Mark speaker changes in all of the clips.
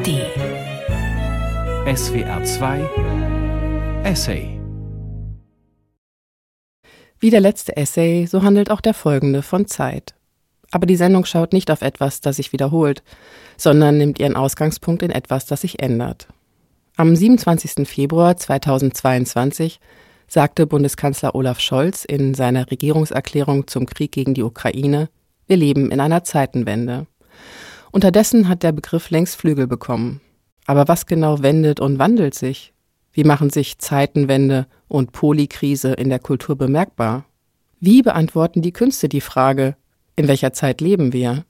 Speaker 1: ARD
Speaker 2: SWR 2 Essay
Speaker 3: Wie der letzte Essay, so handelt auch der folgende von Zeit. Aber die Sendung schaut nicht auf etwas, das sich wiederholt, sondern nimmt ihren Ausgangspunkt in etwas, das sich ändert. Am 27. Februar 2022 sagte Bundeskanzler Olaf Scholz in seiner Regierungserklärung zum Krieg gegen die Ukraine, wir leben in einer Zeitenwende. Unterdessen hat der Begriff längst Flügel bekommen. Aber was genau wendet und wandelt sich? Wie machen sich Zeitenwende und Polykrise in der Kultur bemerkbar? Wie beantworten die Künste die Frage, in welcher Zeit leben wir?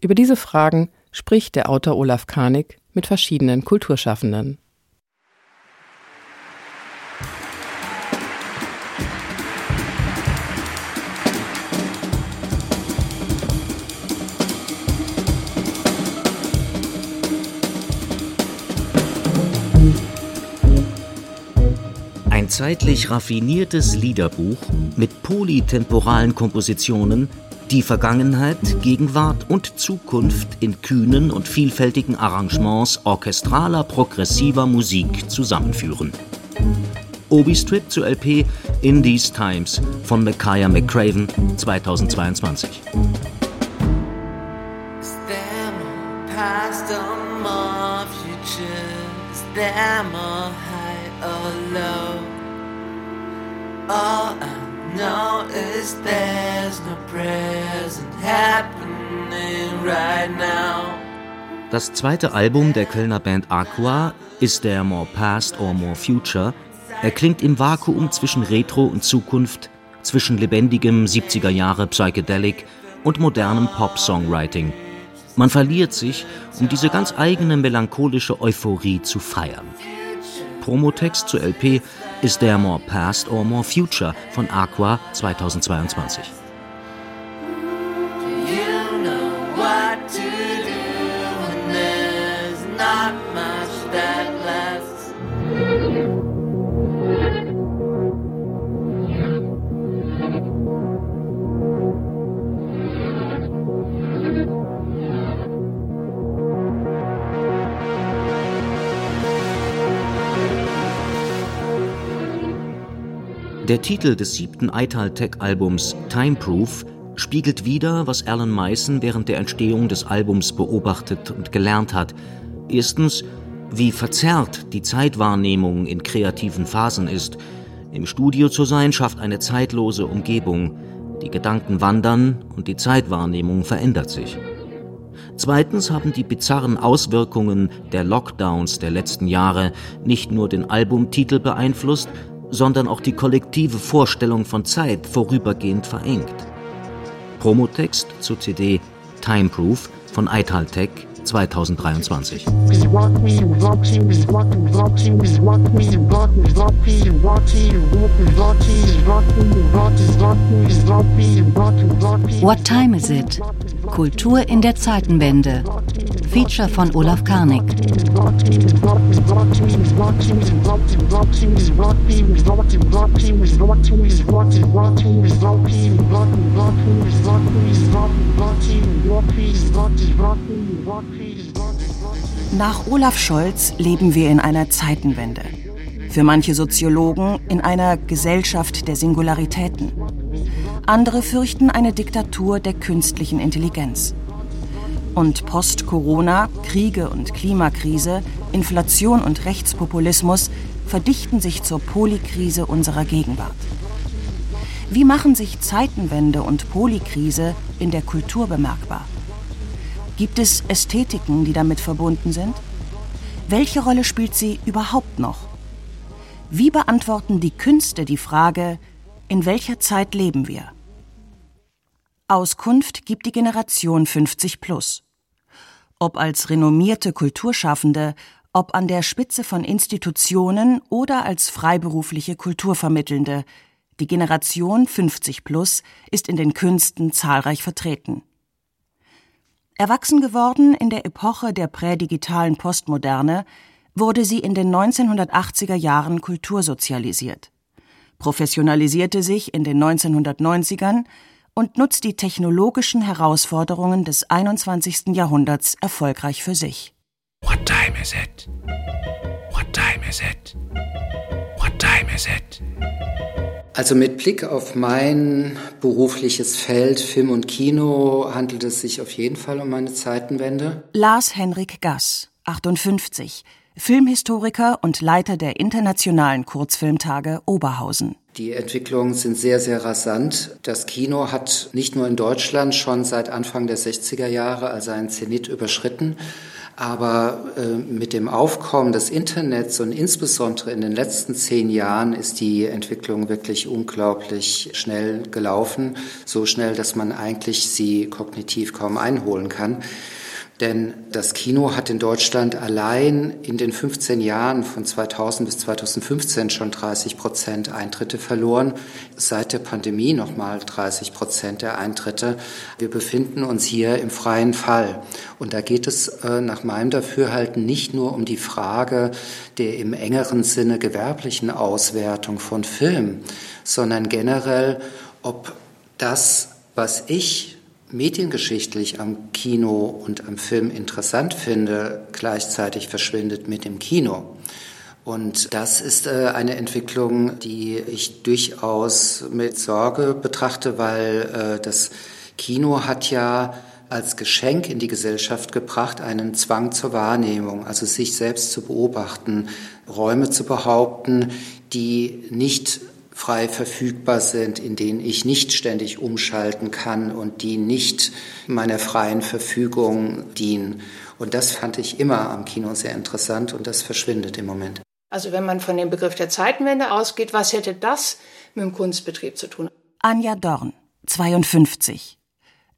Speaker 3: Über diese Fragen spricht der Autor Olaf Karnig mit verschiedenen Kulturschaffenden.
Speaker 4: Zeitlich raffiniertes Liederbuch mit polytemporalen Kompositionen, die Vergangenheit, Gegenwart und Zukunft in kühnen und vielfältigen Arrangements orchestraler progressiver Musik zusammenführen. Obi-Strip zur LP In These Times von Micaiah McCraven 2022. Past or more futures, there more high or low. All I know is there's no present happening right now. Das zweite Album der Kölner Band Aqua, Is There More Past or More Future, erklingt im Vakuum zwischen Retro und Zukunft, zwischen lebendigem 70er Jahre Psychedelic und modernem Pop-Songwriting – man verliert sich, um diese ganz eigene melancholische Euphorie zu feiern. Promotext zur LP ist der More Past or More Future von Aqua 2022. Der Titel des siebten Italtech-Albums Timeproof spiegelt wider, was Alan Meissen während der Entstehung des Albums beobachtet und gelernt hat. Erstens, wie verzerrt die Zeitwahrnehmung in kreativen Phasen ist. Im Studio zu sein schafft eine zeitlose Umgebung. Die Gedanken wandern und die Zeitwahrnehmung verändert sich. Zweitens haben die bizarren Auswirkungen der Lockdowns der letzten Jahre nicht nur den Albumtitel beeinflusst, sondern auch die kollektive Vorstellung von Zeit vorübergehend verengt. Promotext zur CD Timeproof von Italtech 2023.
Speaker 1: What time is it? Kultur in der Zeitenwende. Feature von Olaf Karnig.
Speaker 5: Nach Olaf Scholz leben wir in einer Zeitenwende. Für manche Soziologen in einer Gesellschaft der Singularitäten. Andere fürchten eine Diktatur der künstlichen Intelligenz. Und Post-Corona, Kriege und Klimakrise, Inflation und Rechtspopulismus verdichten sich zur Polykrise unserer Gegenwart. Wie machen sich Zeitenwende und Polykrise in der Kultur bemerkbar? Gibt es Ästhetiken, die damit verbunden sind? Welche Rolle spielt sie überhaupt noch? Wie beantworten die Künste die Frage, in welcher Zeit leben wir? Auskunft gibt die Generation 50 plus. Ob als renommierte Kulturschaffende, ob an der Spitze von Institutionen oder als freiberufliche Kulturvermittelnde, die Generation 50 plus ist in den Künsten zahlreich vertreten. Erwachsen geworden in der Epoche der prädigitalen Postmoderne, wurde sie in den 1980er Jahren kultursozialisiert, professionalisierte sich in den 1990ern und nutzt die technologischen Herausforderungen des 21. Jahrhunderts erfolgreich für sich.
Speaker 2: What time is it? What time is it? What time is it?
Speaker 6: Also mit Blick auf mein berufliches Feld Film und Kino handelt es sich auf jeden Fall um eine Zeitenwende.
Speaker 5: Lars Henrik Gass, 58, Filmhistoriker und Leiter der internationalen Kurzfilmtage Oberhausen.
Speaker 6: Die Entwicklungen sind sehr, sehr rasant. Das Kino hat nicht nur in Deutschland schon seit Anfang der 60er Jahre also einen Zenit überschritten, aber äh, mit dem Aufkommen des Internets und insbesondere in den letzten zehn Jahren ist die Entwicklung wirklich unglaublich schnell gelaufen. So schnell, dass man eigentlich sie kognitiv kaum einholen kann. Denn das Kino hat in Deutschland allein in den 15 Jahren von 2000 bis 2015 schon 30 Prozent Eintritte verloren. Seit der Pandemie nochmal 30 Prozent der Eintritte. Wir befinden uns hier im freien Fall. Und da geht es äh, nach meinem Dafürhalten nicht nur um die Frage der im engeren Sinne gewerblichen Auswertung von Film, sondern generell, ob das, was ich mediengeschichtlich am Kino und am Film interessant finde, gleichzeitig verschwindet mit dem Kino. Und das ist äh, eine Entwicklung, die ich durchaus mit Sorge betrachte, weil äh, das Kino hat ja als Geschenk in die Gesellschaft gebracht einen Zwang zur Wahrnehmung, also sich selbst zu beobachten, Räume zu behaupten, die nicht frei verfügbar sind, in denen ich nicht ständig umschalten kann und die nicht meiner freien Verfügung dienen. Und das fand ich immer am Kino sehr interessant und das verschwindet im Moment.
Speaker 7: Also wenn man von dem Begriff der Zeitenwende ausgeht, was hätte das mit dem Kunstbetrieb zu tun?
Speaker 5: Anja Dorn, 52,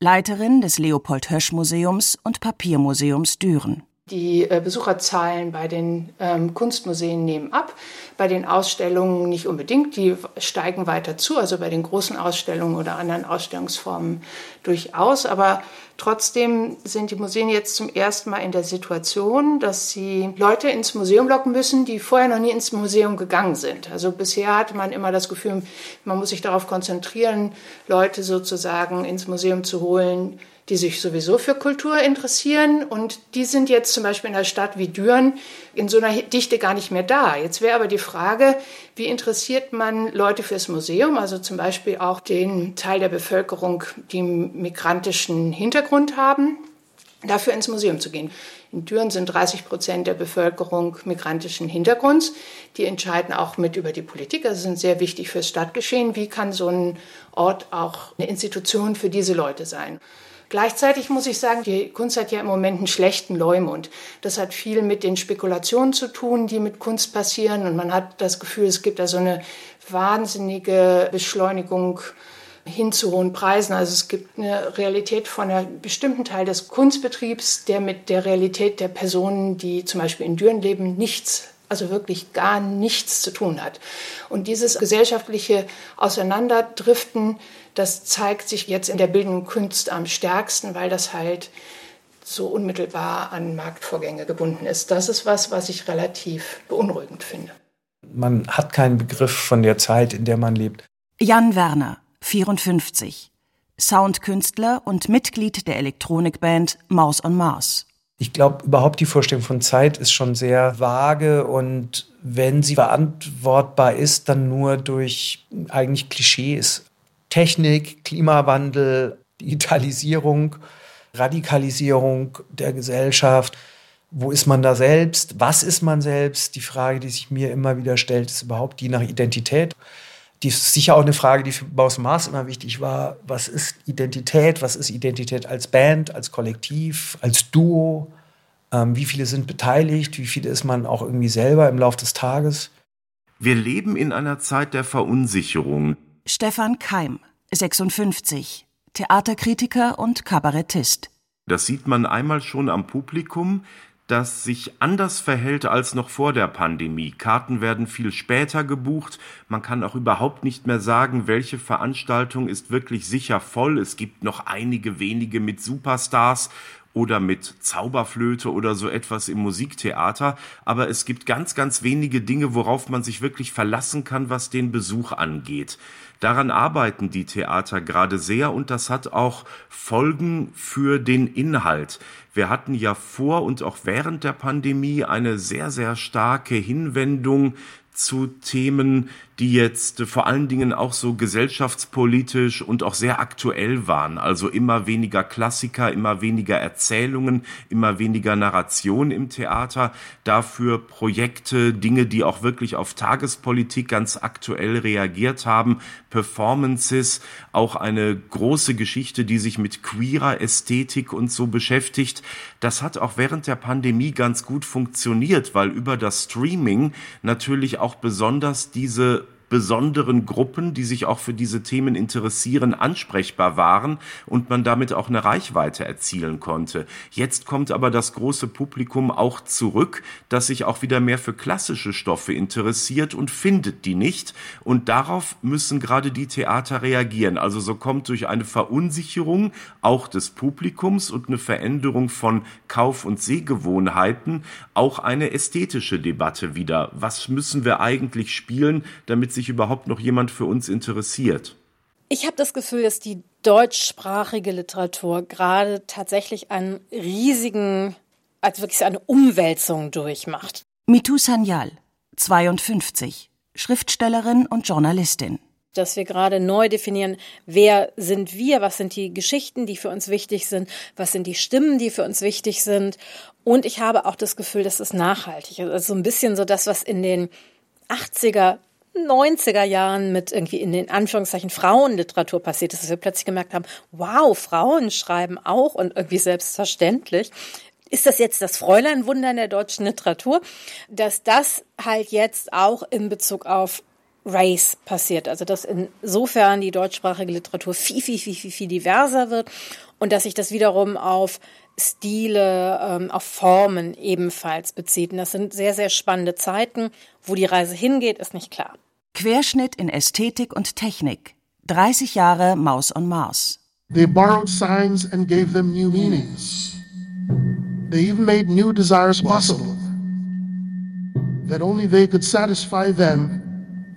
Speaker 5: Leiterin des Leopold Hösch Museums und Papiermuseums Düren.
Speaker 7: Die äh, Besucherzahlen bei den ähm, Kunstmuseen nehmen ab, bei den Ausstellungen nicht unbedingt, die steigen weiter zu, also bei den großen Ausstellungen oder anderen Ausstellungsformen durchaus. Aber trotzdem sind die Museen jetzt zum ersten Mal in der Situation, dass sie Leute ins Museum locken müssen, die vorher noch nie ins Museum gegangen sind. Also bisher hatte man immer das Gefühl, man muss sich darauf konzentrieren, Leute sozusagen ins Museum zu holen, die sich sowieso für Kultur interessieren und die sind jetzt zum Beispiel in einer Stadt wie Düren in so einer Dichte gar nicht mehr da. Jetzt wäre aber die Frage, wie interessiert man Leute fürs Museum, also zum Beispiel auch den Teil der Bevölkerung, die migrantischen Hintergrund haben, dafür ins Museum zu gehen. In Düren sind 30 Prozent der Bevölkerung migrantischen Hintergrunds. Die entscheiden auch mit über die Politik, also sind sehr wichtig fürs Stadtgeschehen. Wie kann so ein Ort auch eine Institution für diese Leute sein? Gleichzeitig muss ich sagen, die Kunst hat ja im Moment einen schlechten Leumund. Das hat viel mit den Spekulationen zu tun, die mit Kunst passieren. Und man hat das Gefühl, es gibt da so eine wahnsinnige Beschleunigung hin zu hohen Preisen. Also es gibt eine Realität von einem bestimmten Teil des Kunstbetriebs, der mit der Realität der Personen, die zum Beispiel in Düren leben, nichts also wirklich gar nichts zu tun hat. Und dieses gesellschaftliche Auseinanderdriften, das zeigt sich jetzt in der bildenden Kunst am stärksten, weil das halt so unmittelbar an Marktvorgänge gebunden ist. Das ist was, was ich relativ beunruhigend finde.
Speaker 8: Man hat keinen Begriff von der Zeit, in der man lebt.
Speaker 5: Jan Werner, 54, Soundkünstler und Mitglied der Elektronikband Maus on Mars.
Speaker 8: Ich glaube, überhaupt die Vorstellung von Zeit ist schon sehr vage und wenn sie beantwortbar ist, dann nur durch eigentlich Klischees. Technik, Klimawandel, Digitalisierung, Radikalisierung der Gesellschaft. Wo ist man da selbst? Was ist man selbst? Die Frage, die sich mir immer wieder stellt, ist überhaupt die nach Identität. Die ist sicher auch eine Frage, die für Baus Maas immer wichtig war. Was ist Identität? Was ist Identität als Band, als Kollektiv, als Duo? Ähm, wie viele sind beteiligt? Wie viele ist man auch irgendwie selber im Laufe des Tages?
Speaker 9: Wir leben in einer Zeit der Verunsicherung.
Speaker 5: Stefan Keim, 56, Theaterkritiker und Kabarettist.
Speaker 9: Das sieht man einmal schon am Publikum, das sich anders verhält als noch vor der Pandemie. Karten werden viel später gebucht. Man kann auch überhaupt nicht mehr sagen, welche Veranstaltung ist wirklich sicher voll. Es gibt noch einige wenige mit Superstars oder mit Zauberflöte oder so etwas im Musiktheater, aber es gibt ganz, ganz wenige Dinge, worauf man sich wirklich verlassen kann, was den Besuch angeht. Daran arbeiten die Theater gerade sehr und das hat auch Folgen für den Inhalt. Wir hatten ja vor und auch während der Pandemie eine sehr, sehr starke Hinwendung zu Themen, die jetzt vor allen Dingen auch so gesellschaftspolitisch und auch sehr aktuell waren. Also immer weniger Klassiker, immer weniger Erzählungen, immer weniger Narration im Theater. Dafür Projekte, Dinge, die auch wirklich auf Tagespolitik ganz aktuell reagiert haben, Performances, auch eine große Geschichte, die sich mit queerer Ästhetik und so beschäftigt. Das hat auch während der Pandemie ganz gut funktioniert, weil über das Streaming natürlich auch besonders diese besonderen Gruppen, die sich auch für diese Themen interessieren, ansprechbar waren und man damit auch eine Reichweite erzielen konnte. Jetzt kommt aber das große Publikum auch zurück, das sich auch wieder mehr für klassische Stoffe interessiert und findet die nicht. Und darauf müssen gerade die Theater reagieren. Also so kommt durch eine Verunsicherung auch des Publikums und eine Veränderung von Kauf- und Sehgewohnheiten auch eine ästhetische Debatte wieder. Was müssen wir eigentlich spielen, damit sich sich überhaupt noch jemand für uns interessiert?
Speaker 10: Ich habe das Gefühl, dass die deutschsprachige Literatur gerade tatsächlich einen riesigen, also wirklich eine Umwälzung durchmacht.
Speaker 5: Mitu Sanyal, 52, Schriftstellerin und Journalistin
Speaker 10: dass wir gerade neu definieren, wer sind wir, was sind die Geschichten, die für uns wichtig sind, was sind die Stimmen, die für uns wichtig sind. Und ich habe auch das Gefühl, dass es nachhaltig ist. Also so ein bisschen so das, was in den 80er 90er Jahren mit irgendwie in den Anführungszeichen Frauenliteratur passiert ist, dass wir plötzlich gemerkt haben, wow, Frauen schreiben auch und irgendwie selbstverständlich. Ist das jetzt das Fräuleinwunder in der deutschen Literatur, dass das halt jetzt auch in Bezug auf Race passiert. Also dass insofern die deutschsprachige Literatur viel, viel, viel, viel, viel diverser wird und dass sich das wiederum auf Stile, ähm, auf Formen ebenfalls bezieht. Und das sind sehr, sehr spannende Zeiten. Wo die Reise hingeht, ist nicht klar.
Speaker 5: Querschnitt in Ästhetik und Technik. 30 Jahre Maus on Mars.
Speaker 11: They borrowed signs and gave them new meanings. They even made new desires possible that only they could satisfy them.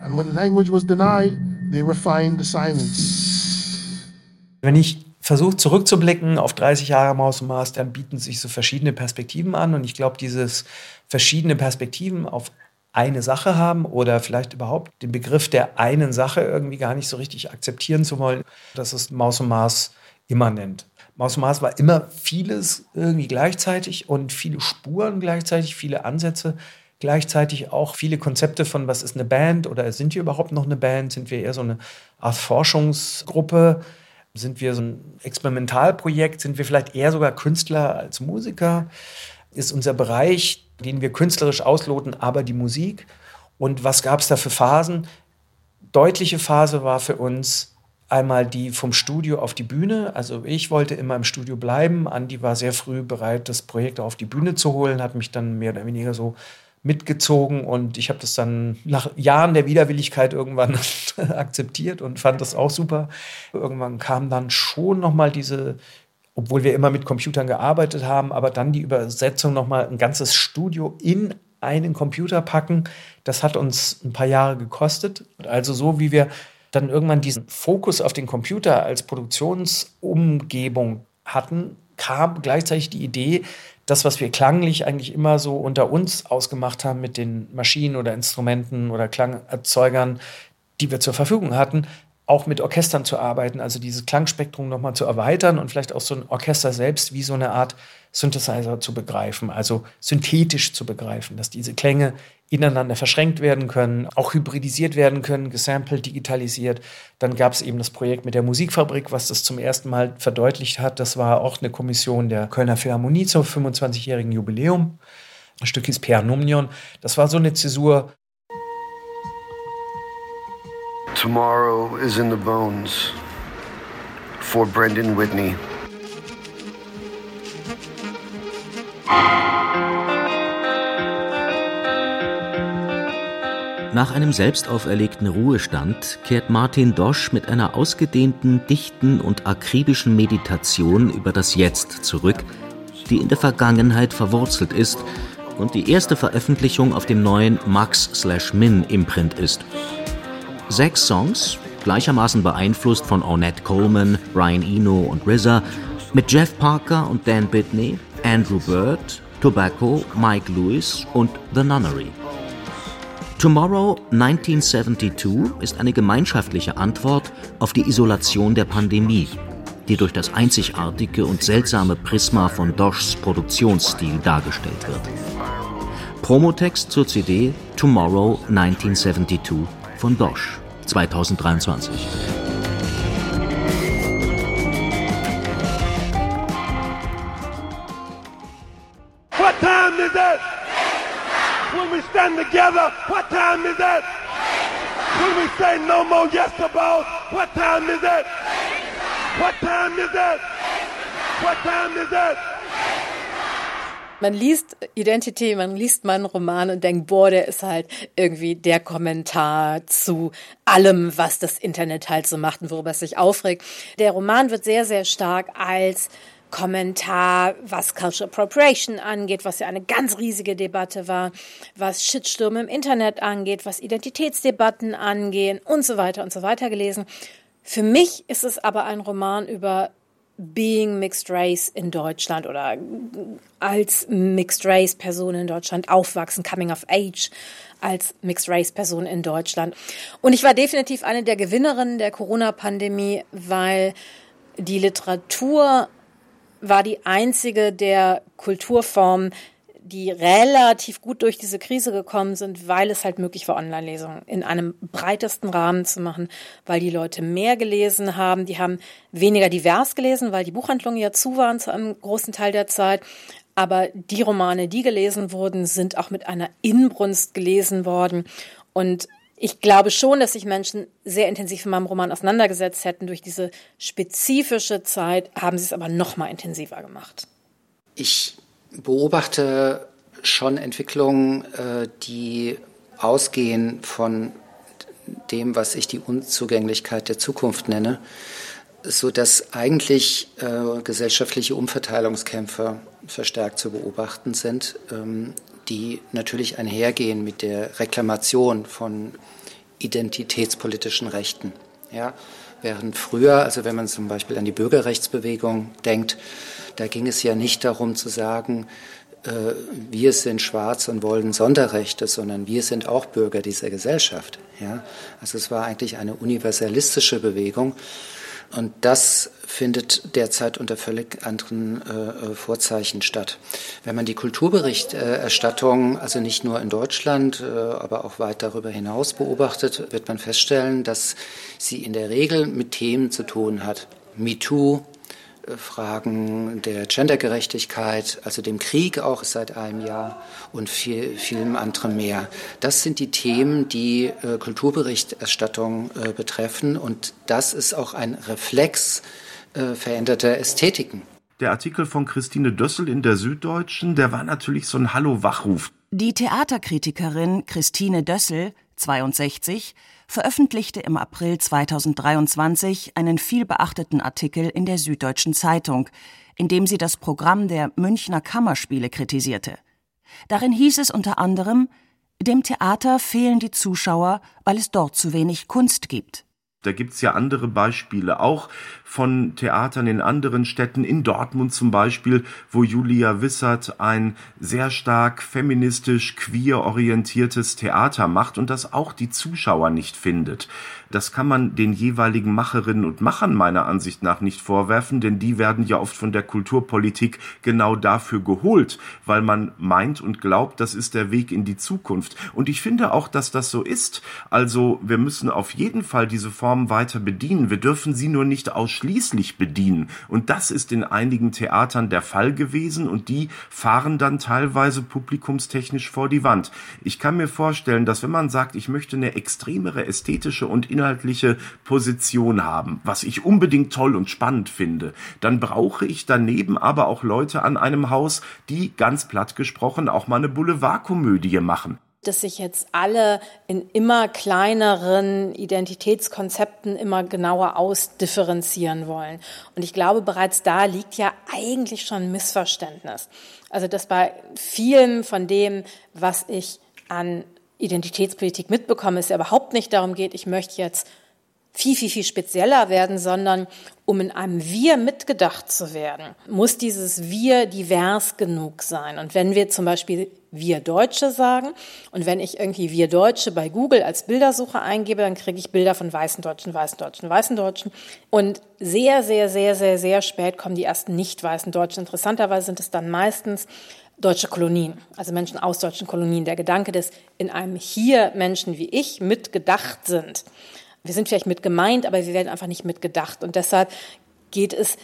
Speaker 11: And when language was denied, they refined the silence.
Speaker 8: Wenn ich versuche zurückzublicken auf 30 Jahre Maus und Mars, dann bieten sich so verschiedene Perspektiven an. Und ich glaube, dieses verschiedene Perspektiven auf eine Sache haben oder vielleicht überhaupt den Begriff der einen Sache irgendwie gar nicht so richtig akzeptieren zu wollen. Das ist Maus und Mars immanent. Maus und Mars war immer vieles irgendwie gleichzeitig und viele Spuren gleichzeitig, viele Ansätze gleichzeitig auch viele Konzepte von, was ist eine Band oder sind wir überhaupt noch eine Band? Sind wir eher so eine Art Forschungsgruppe? Sind wir so ein Experimentalprojekt? Sind wir vielleicht eher sogar Künstler als Musiker? Ist unser Bereich den wir künstlerisch ausloten, aber die Musik. Und was gab es da für Phasen? Deutliche Phase war für uns einmal die vom Studio auf die Bühne. Also ich wollte immer im Studio bleiben. Andi war sehr früh bereit, das Projekt auf die Bühne zu holen, hat mich dann mehr oder weniger so mitgezogen und ich habe das dann nach Jahren der Widerwilligkeit irgendwann akzeptiert und fand das auch super. Irgendwann kam dann schon noch mal diese obwohl wir immer mit Computern gearbeitet haben, aber dann die Übersetzung nochmal ein ganzes Studio in einen Computer packen, das hat uns ein paar Jahre gekostet. Also so wie wir dann irgendwann diesen Fokus auf den Computer als Produktionsumgebung hatten, kam gleichzeitig die Idee, das, was wir klanglich eigentlich immer so unter uns ausgemacht haben mit den Maschinen oder Instrumenten oder Klangerzeugern, die wir zur Verfügung hatten, auch mit Orchestern zu arbeiten, also dieses Klangspektrum nochmal zu erweitern und vielleicht auch so ein Orchester selbst wie so eine Art Synthesizer zu begreifen, also synthetisch zu begreifen, dass diese Klänge ineinander verschränkt werden können, auch hybridisiert werden können, gesampelt, digitalisiert. Dann gab es eben das Projekt mit der Musikfabrik, was das zum ersten Mal verdeutlicht hat. Das war auch eine Kommission der Kölner Philharmonie zum 25-jährigen Jubiläum. Ein Stück hieß Per Numnion. Das war so eine Zäsur,
Speaker 12: Tomorrow is in the bones for Brendan Whitney.
Speaker 4: Nach einem selbst auferlegten Ruhestand kehrt Martin Dosch mit einer ausgedehnten, dichten und akribischen Meditation über das Jetzt zurück, die in der Vergangenheit verwurzelt ist und die erste Veröffentlichung auf dem neuen Max-Min-Imprint ist. Sechs Songs, gleichermaßen beeinflusst von Ornette Coleman, Ryan Eno und RZA, mit Jeff Parker und Dan Bitney, Andrew Bird, Tobacco, Mike Lewis und The Nunnery. Tomorrow 1972 ist eine gemeinschaftliche Antwort auf die Isolation der Pandemie, die durch das einzigartige und seltsame Prisma von Doshs Produktionsstil dargestellt wird. Promotext zur CD Tomorrow 1972 von Dosh 2023.
Speaker 13: What time is it? When we stand together, what time is it? When we say no more yes about, what time is it? What time is it? What time is it?
Speaker 10: Man liest Identity, man liest meinen Roman und denkt, boah, der ist halt irgendwie der Kommentar zu allem, was das Internet halt so macht und worüber es sich aufregt. Der Roman wird sehr, sehr stark als Kommentar, was Cultural Appropriation angeht, was ja eine ganz riesige Debatte war, was Shitsturm im Internet angeht, was Identitätsdebatten angehen und so weiter und so weiter gelesen. Für mich ist es aber ein Roman über Being Mixed Race in Deutschland oder als Mixed Race Person in Deutschland aufwachsen, Coming of Age als Mixed Race Person in Deutschland. Und ich war definitiv eine der Gewinnerinnen der Corona-Pandemie, weil die Literatur war die einzige der Kulturformen, die relativ gut durch diese Krise gekommen sind, weil es halt möglich war, Online-Lesungen in einem breitesten Rahmen zu machen, weil die Leute mehr gelesen haben. Die haben weniger divers gelesen, weil die Buchhandlungen ja zu waren zu einem großen Teil der Zeit. Aber die Romane, die gelesen wurden, sind auch mit einer Inbrunst gelesen worden. Und ich glaube schon, dass sich Menschen sehr intensiv mit meinem Roman auseinandergesetzt hätten. Durch diese spezifische Zeit haben sie es aber noch mal intensiver gemacht.
Speaker 6: Ich beobachte schon Entwicklungen, äh, die ausgehen von dem, was ich die Unzugänglichkeit der Zukunft nenne, so dass eigentlich äh, gesellschaftliche Umverteilungskämpfe verstärkt zu beobachten sind, ähm, die natürlich einhergehen mit der Reklamation von identitätspolitischen Rechten. Ja, während früher, also wenn man zum Beispiel an die Bürgerrechtsbewegung denkt, da ging es ja nicht darum zu sagen, äh, wir sind schwarz und wollen Sonderrechte, sondern wir sind auch Bürger dieser Gesellschaft. Ja? Also es war eigentlich eine universalistische Bewegung. Und das findet derzeit unter völlig anderen äh, Vorzeichen statt. Wenn man die Kulturberichterstattung, also nicht nur in Deutschland, äh, aber auch weit darüber hinaus beobachtet, wird man feststellen, dass sie in der Regel mit Themen zu tun hat. MeToo, Fragen der Gendergerechtigkeit, also dem Krieg auch seit einem Jahr und viel, vielem anderem mehr. Das sind die Themen, die äh, Kulturberichterstattung äh, betreffen und das ist auch ein Reflex äh, veränderter Ästhetiken.
Speaker 9: Der Artikel von Christine Dössel in der Süddeutschen, der war natürlich so ein Hallo-Wachruf.
Speaker 5: Die Theaterkritikerin Christine Dössel, 62, veröffentlichte im April 2023 einen vielbeachteten Artikel in der Süddeutschen Zeitung, in dem sie das Programm der Münchner Kammerspiele kritisierte. Darin hieß es unter anderem, dem Theater fehlen die Zuschauer, weil es dort zu wenig Kunst gibt.
Speaker 9: Da gibt's ja andere Beispiele auch von Theatern in anderen Städten, in Dortmund zum Beispiel, wo Julia Wissert ein sehr stark feministisch queer orientiertes Theater macht und das auch die Zuschauer nicht findet. Das kann man den jeweiligen Macherinnen und Machern meiner Ansicht nach nicht vorwerfen, denn die werden ja oft von der Kulturpolitik genau dafür geholt, weil man meint und glaubt, das ist der Weg in die Zukunft. Und ich finde auch, dass das so ist. Also wir müssen auf jeden Fall diese Form weiter bedienen. Wir dürfen sie nur nicht ausschließlich bedienen. Und das ist in einigen Theatern der Fall gewesen und die fahren dann teilweise publikumstechnisch vor die Wand. Ich kann mir vorstellen, dass wenn man sagt, ich möchte eine extremere ästhetische und inhaltliche Position haben, was ich unbedingt toll und spannend finde, dann brauche ich daneben aber auch Leute an einem Haus, die ganz platt gesprochen auch mal eine Boulevardkomödie machen.
Speaker 10: Dass sich jetzt alle in immer kleineren Identitätskonzepten immer genauer ausdifferenzieren wollen. Und ich glaube, bereits da liegt ja eigentlich schon Missverständnis. Also, dass bei vielen von dem, was ich an Identitätspolitik mitbekomme, es ja überhaupt nicht darum geht, ich möchte jetzt viel, viel, viel spezieller werden, sondern um in einem Wir mitgedacht zu werden, muss dieses Wir divers genug sein. Und wenn wir zum Beispiel wir Deutsche sagen und wenn ich irgendwie wir Deutsche bei Google als Bildersuche eingebe, dann kriege ich Bilder von weißen Deutschen, weißen Deutschen, weißen Deutschen. Und sehr, sehr, sehr, sehr, sehr spät kommen die ersten nicht weißen Deutschen. Interessanterweise sind es dann meistens deutsche Kolonien, also Menschen aus deutschen Kolonien. Der Gedanke, dass in einem Hier Menschen wie ich mitgedacht sind, wir sind vielleicht mit gemeint, aber wir werden einfach nicht mitgedacht. Und deshalb geht es,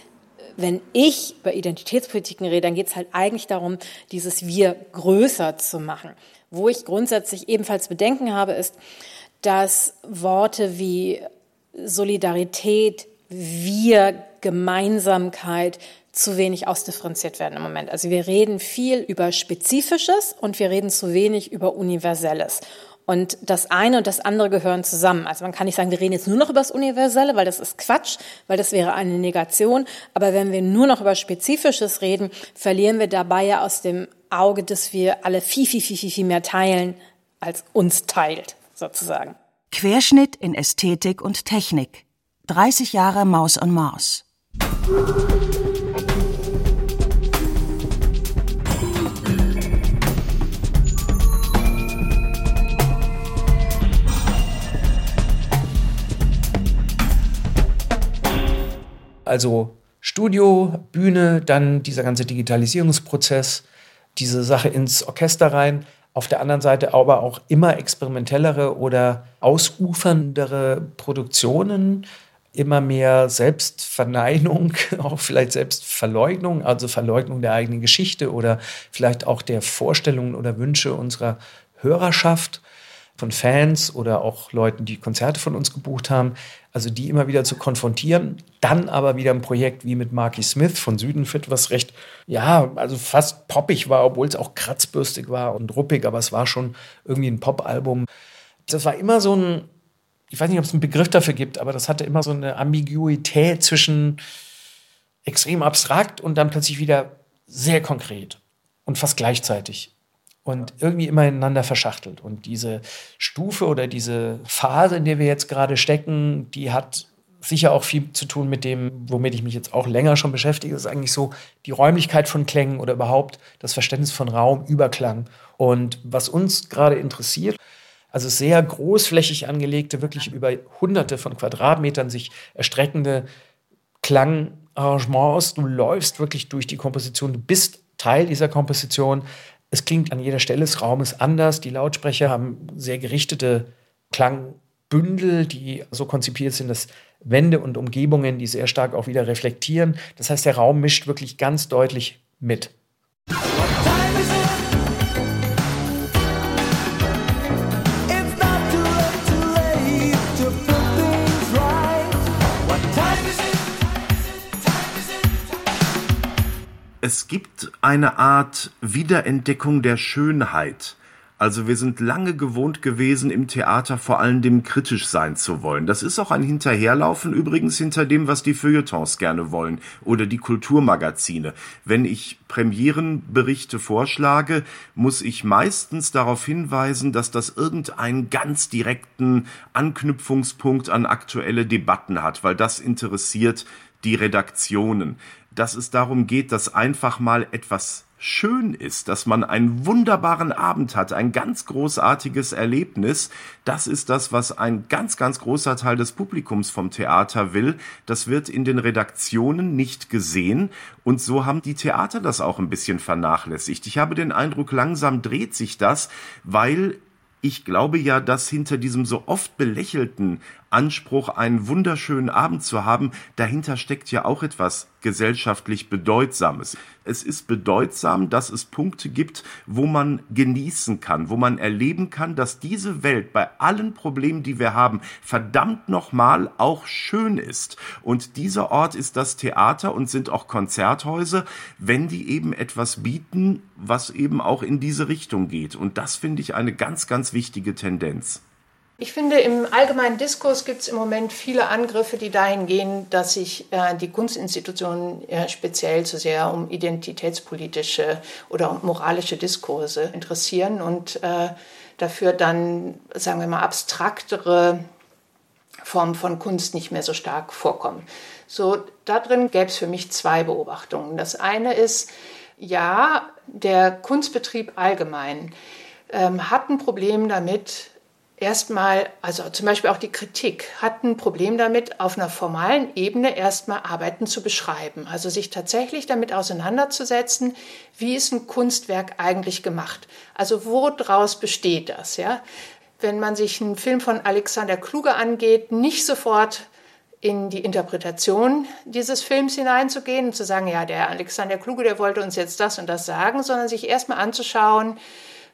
Speaker 10: wenn ich über Identitätspolitiken rede, dann geht es halt eigentlich darum, dieses Wir größer zu machen. Wo ich grundsätzlich ebenfalls Bedenken habe, ist, dass Worte wie Solidarität, Wir, Gemeinsamkeit zu wenig ausdifferenziert werden im Moment. Also wir reden viel über Spezifisches und wir reden zu wenig über Universelles. Und das eine und das andere gehören zusammen. Also man kann nicht sagen, wir reden jetzt nur noch über das Universelle, weil das ist Quatsch, weil das wäre eine Negation. Aber wenn wir nur noch über Spezifisches reden, verlieren wir dabei ja aus dem Auge, dass wir alle viel, viel, viel, viel, viel mehr teilen, als uns teilt, sozusagen.
Speaker 5: Querschnitt in Ästhetik und Technik. 30 Jahre Maus on Mars.
Speaker 8: Also Studio, Bühne, dann dieser ganze Digitalisierungsprozess, diese Sache ins Orchester rein. Auf der anderen Seite aber auch immer experimentellere oder ausuferndere Produktionen, immer mehr Selbstverneinung, auch vielleicht Selbstverleugnung, also Verleugnung der eigenen Geschichte oder vielleicht auch der Vorstellungen oder Wünsche unserer Hörerschaft von Fans oder auch Leuten, die Konzerte von uns gebucht haben, also die immer wieder zu konfrontieren. Dann aber wieder ein Projekt wie mit Marky Smith von Südenfit, was recht, ja, also fast poppig war, obwohl es auch kratzbürstig war und ruppig, aber es war schon irgendwie ein Pop-Album. Das war immer so ein, ich weiß nicht, ob es einen Begriff dafür gibt, aber das hatte immer so eine Ambiguität zwischen extrem abstrakt und dann plötzlich wieder sehr konkret und fast gleichzeitig und irgendwie immer ineinander verschachtelt. Und diese Stufe oder diese Phase, in der wir jetzt gerade stecken, die hat sicher auch viel zu tun mit dem, womit ich mich jetzt auch länger schon beschäftige. Das ist eigentlich so die Räumlichkeit von Klängen oder überhaupt das Verständnis von Raum, Überklang. Und was uns gerade interessiert, also sehr großflächig angelegte, wirklich über hunderte von Quadratmetern sich erstreckende Klangarrangements. Du läufst wirklich durch die Komposition, du bist Teil dieser Komposition. Es klingt an jeder Stelle des Raumes anders. Die Lautsprecher haben sehr gerichtete Klangbündel, die so konzipiert sind, dass Wände und Umgebungen, die sehr stark auch wieder reflektieren. Das heißt, der Raum mischt wirklich ganz deutlich mit.
Speaker 9: Es gibt eine Art Wiederentdeckung der Schönheit. Also wir sind lange gewohnt gewesen, im Theater vor allem dem kritisch sein zu wollen. Das ist auch ein Hinterherlaufen übrigens hinter dem, was die Feuilletons gerne wollen oder die Kulturmagazine. Wenn ich Premierenberichte vorschlage, muss ich meistens darauf hinweisen, dass das irgendeinen ganz direkten Anknüpfungspunkt an aktuelle Debatten hat, weil das interessiert die Redaktionen dass es darum geht, dass einfach mal etwas schön ist, dass man einen wunderbaren Abend hat, ein ganz großartiges Erlebnis. Das ist das, was ein ganz, ganz großer Teil des Publikums vom Theater will. Das wird in den Redaktionen nicht gesehen und so haben die Theater das auch ein bisschen vernachlässigt. Ich habe den Eindruck, langsam dreht sich das, weil ich glaube ja, dass hinter diesem so oft belächelten Anspruch, einen wunderschönen Abend zu haben, dahinter steckt ja auch etwas gesellschaftlich Bedeutsames. Es ist bedeutsam, dass es Punkte gibt, wo man genießen kann, wo man erleben kann, dass diese Welt bei allen Problemen, die wir haben, verdammt nochmal auch schön ist. Und dieser Ort ist das Theater und sind auch Konzerthäuser, wenn die eben etwas bieten, was eben auch in diese Richtung geht. Und das finde ich eine ganz, ganz wichtige Tendenz.
Speaker 7: Ich finde, im allgemeinen Diskurs gibt es im Moment viele Angriffe, die dahin gehen, dass sich äh, die Kunstinstitutionen äh, speziell zu sehr um identitätspolitische oder moralische Diskurse interessieren und äh, dafür dann, sagen wir mal, abstraktere Formen von Kunst nicht mehr so stark vorkommen. So, da drin gäbe es für mich zwei Beobachtungen. Das eine ist, ja, der Kunstbetrieb allgemein ähm, hat ein Problem damit, erstmal, also zum Beispiel auch die Kritik, hat ein Problem damit, auf einer formalen Ebene erstmal Arbeiten zu beschreiben. Also sich tatsächlich damit auseinanderzusetzen, wie ist ein Kunstwerk eigentlich gemacht? Also woraus besteht das? Ja? Wenn man sich einen Film von Alexander Kluge angeht, nicht sofort in die Interpretation dieses Films hineinzugehen und zu sagen, ja, der Alexander Kluge, der wollte uns jetzt das und das sagen, sondern sich erstmal anzuschauen,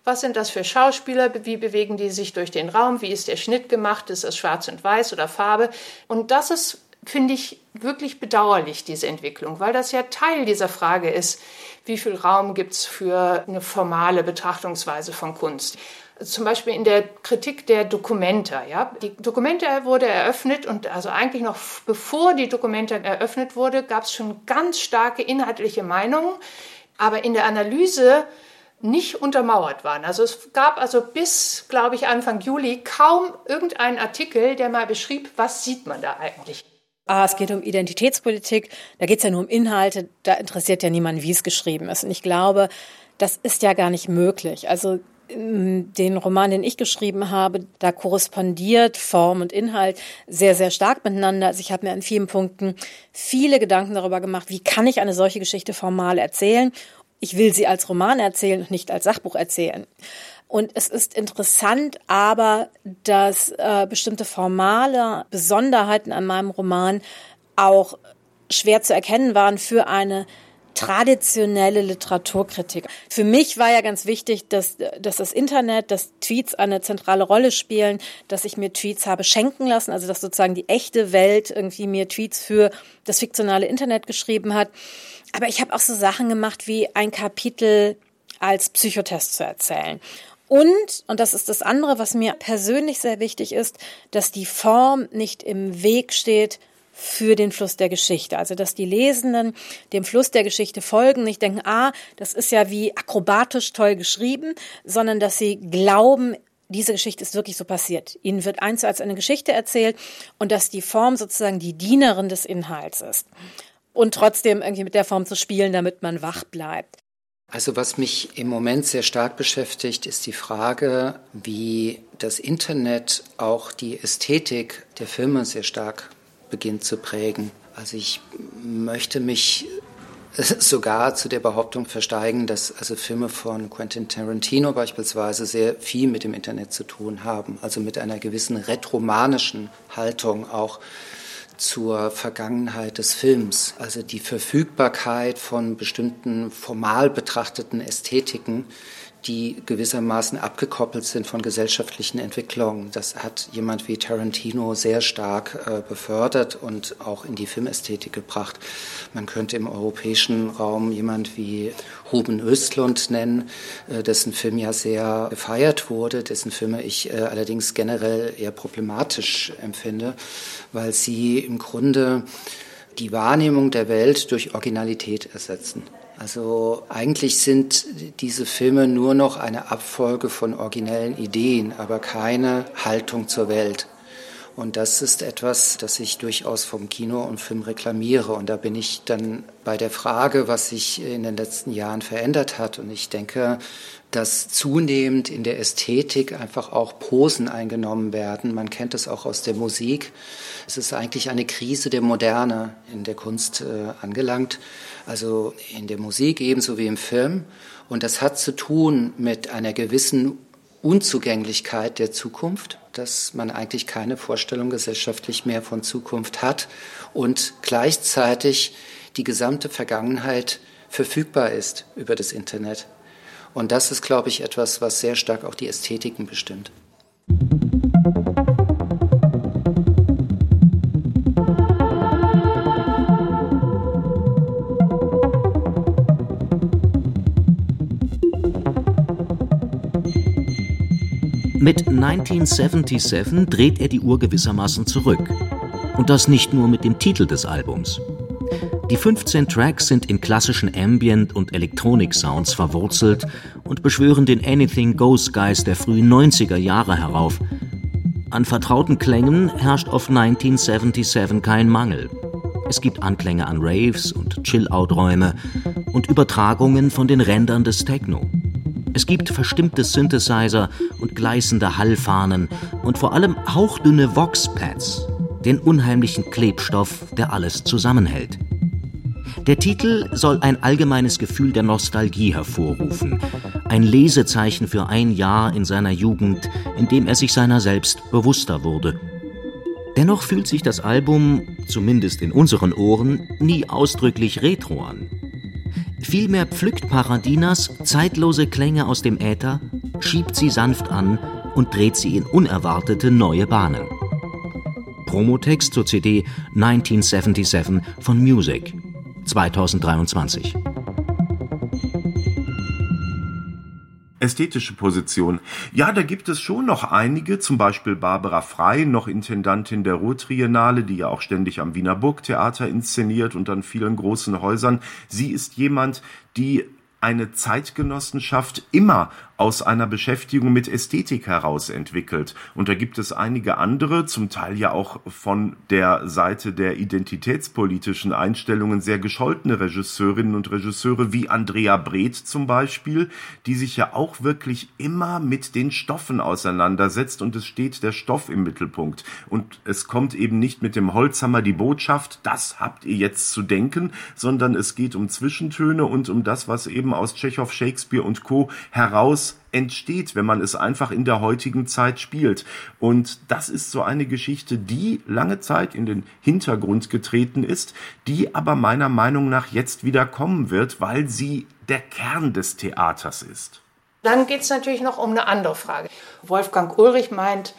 Speaker 7: was sind das für Schauspieler? Wie bewegen die sich durch den Raum? Wie ist der Schnitt gemacht? Ist das schwarz und weiß oder Farbe? Und das ist, finde ich, wirklich bedauerlich, diese Entwicklung, weil das ja Teil dieser Frage ist, wie viel Raum gibt es für eine formale Betrachtungsweise von Kunst zum Beispiel in der Kritik der Dokumenta. Ja? Die Dokumenta wurde eröffnet und also eigentlich noch bevor die Dokumenta eröffnet wurde, gab es schon ganz starke inhaltliche Meinungen. Aber in der Analyse nicht untermauert waren. Also es gab also bis, glaube ich, Anfang Juli kaum irgendeinen Artikel, der mal beschrieb, was sieht man da eigentlich.
Speaker 10: Ah, es geht um Identitätspolitik, da geht es ja nur um Inhalte, da interessiert ja niemand, wie es geschrieben ist. Und ich glaube, das ist ja gar nicht möglich. Also den Roman, den ich geschrieben habe, da korrespondiert Form und Inhalt sehr, sehr stark miteinander. Also ich habe mir an vielen Punkten viele Gedanken darüber gemacht, wie kann ich eine solche Geschichte formal erzählen ich will sie als Roman erzählen und nicht als Sachbuch erzählen. Und es ist interessant aber, dass äh, bestimmte formale Besonderheiten an meinem Roman auch schwer zu erkennen waren für eine traditionelle Literaturkritik. Für mich war ja ganz wichtig, dass, dass das Internet, dass Tweets eine zentrale Rolle spielen, dass ich mir Tweets habe schenken lassen, also dass sozusagen die echte Welt irgendwie mir Tweets für das fiktionale Internet geschrieben hat. Aber ich habe auch so Sachen gemacht wie ein Kapitel als Psychotest zu erzählen. Und, und das ist das andere, was mir persönlich sehr wichtig ist, dass die Form nicht im Weg steht für den Fluss der Geschichte. Also, dass die Lesenden dem Fluss der Geschichte folgen, nicht denken, ah, das ist ja wie akrobatisch toll geschrieben, sondern dass sie glauben, diese Geschichte ist wirklich so passiert. Ihnen wird eins als eine Geschichte erzählt und dass die Form sozusagen die Dienerin des Inhalts ist und trotzdem irgendwie mit der Form zu spielen, damit man wach bleibt.
Speaker 6: Also was mich im Moment sehr stark beschäftigt, ist die Frage, wie das Internet auch die Ästhetik der Filme sehr stark beginnt zu prägen. Also ich möchte mich sogar zu der Behauptung versteigen, dass also Filme von Quentin Tarantino beispielsweise sehr viel mit dem Internet zu tun haben, also mit einer gewissen retromanischen Haltung auch zur Vergangenheit des Films. Also die Verfügbarkeit von bestimmten formal betrachteten Ästhetiken, die gewissermaßen abgekoppelt sind von gesellschaftlichen Entwicklungen. Das hat jemand wie Tarantino sehr stark äh, befördert und auch in die Filmästhetik gebracht. Man könnte im europäischen Raum jemand wie Ruben Östlund nennen, äh, dessen Film ja sehr gefeiert wurde, dessen Filme ich äh, allerdings generell eher problematisch empfinde, weil sie im Grunde die Wahrnehmung der Welt durch Originalität ersetzen. Also eigentlich sind diese Filme nur noch eine Abfolge von originellen Ideen, aber keine Haltung zur Welt. Und das ist etwas, das ich durchaus vom Kino und Film reklamiere. Und da bin ich dann bei der Frage, was sich in den letzten Jahren verändert hat. Und ich denke, dass zunehmend in der Ästhetik einfach auch Posen eingenommen werden. Man kennt es auch aus der Musik. Es ist eigentlich eine Krise der Moderne in der Kunst äh, angelangt. Also in der Musik ebenso wie im Film. Und das hat zu tun mit einer gewissen Unzugänglichkeit der Zukunft, dass man eigentlich keine Vorstellung gesellschaftlich mehr von Zukunft hat und gleichzeitig die gesamte Vergangenheit verfügbar ist über das Internet. Und das ist, glaube ich, etwas, was sehr stark auch die Ästhetiken bestimmt.
Speaker 4: Mit 1977 dreht er die Uhr gewissermaßen zurück. Und das nicht nur mit dem Titel des Albums. Die 15 Tracks sind in klassischen Ambient- und Elektronik-Sounds verwurzelt und beschwören den Anything Goes Geist der frühen 90er Jahre herauf. An vertrauten Klängen herrscht auf 1977 kein Mangel. Es gibt Anklänge an Raves und Chill-Out-Räume und Übertragungen von den Rändern des Techno. Es gibt verstimmte Synthesizer und gleißende Hallfahnen und vor allem hauchdünne Vox-Pads, den unheimlichen Klebstoff, der alles zusammenhält. Der Titel soll ein allgemeines Gefühl der Nostalgie hervorrufen, ein Lesezeichen für ein Jahr in seiner Jugend, in dem er sich seiner selbst bewusster wurde. Dennoch fühlt sich das Album, zumindest in unseren Ohren, nie ausdrücklich retro an. Vielmehr pflückt Paradinas zeitlose Klänge aus dem Äther, schiebt sie sanft an und dreht sie in unerwartete neue Bahnen. Promotext zur CD 1977 von Music 2023.
Speaker 9: Ästhetische Position. Ja, da gibt es schon noch einige, zum Beispiel Barbara Frei, noch Intendantin der Ruhrtriennale, die ja auch ständig am Wiener Burgtheater inszeniert und an vielen großen Häusern. Sie ist jemand, die eine Zeitgenossenschaft immer aus einer Beschäftigung mit Ästhetik heraus entwickelt. Und da gibt es einige andere, zum Teil ja auch von der Seite der identitätspolitischen Einstellungen sehr gescholtene Regisseurinnen und Regisseure wie Andrea Breth zum Beispiel, die sich ja auch wirklich immer mit den Stoffen auseinandersetzt und es steht der Stoff im Mittelpunkt. Und es kommt eben nicht mit dem Holzhammer die Botschaft, das habt ihr jetzt zu denken, sondern es geht um Zwischentöne und um das, was eben aus Tschechow, Shakespeare und Co. heraus entsteht, wenn man es einfach in der heutigen Zeit spielt. Und das ist so eine Geschichte, die lange Zeit in den Hintergrund getreten ist, die aber meiner Meinung nach jetzt wieder kommen wird, weil sie der Kern des Theaters ist.
Speaker 7: Dann geht es natürlich noch um eine andere Frage. Wolfgang Ulrich meint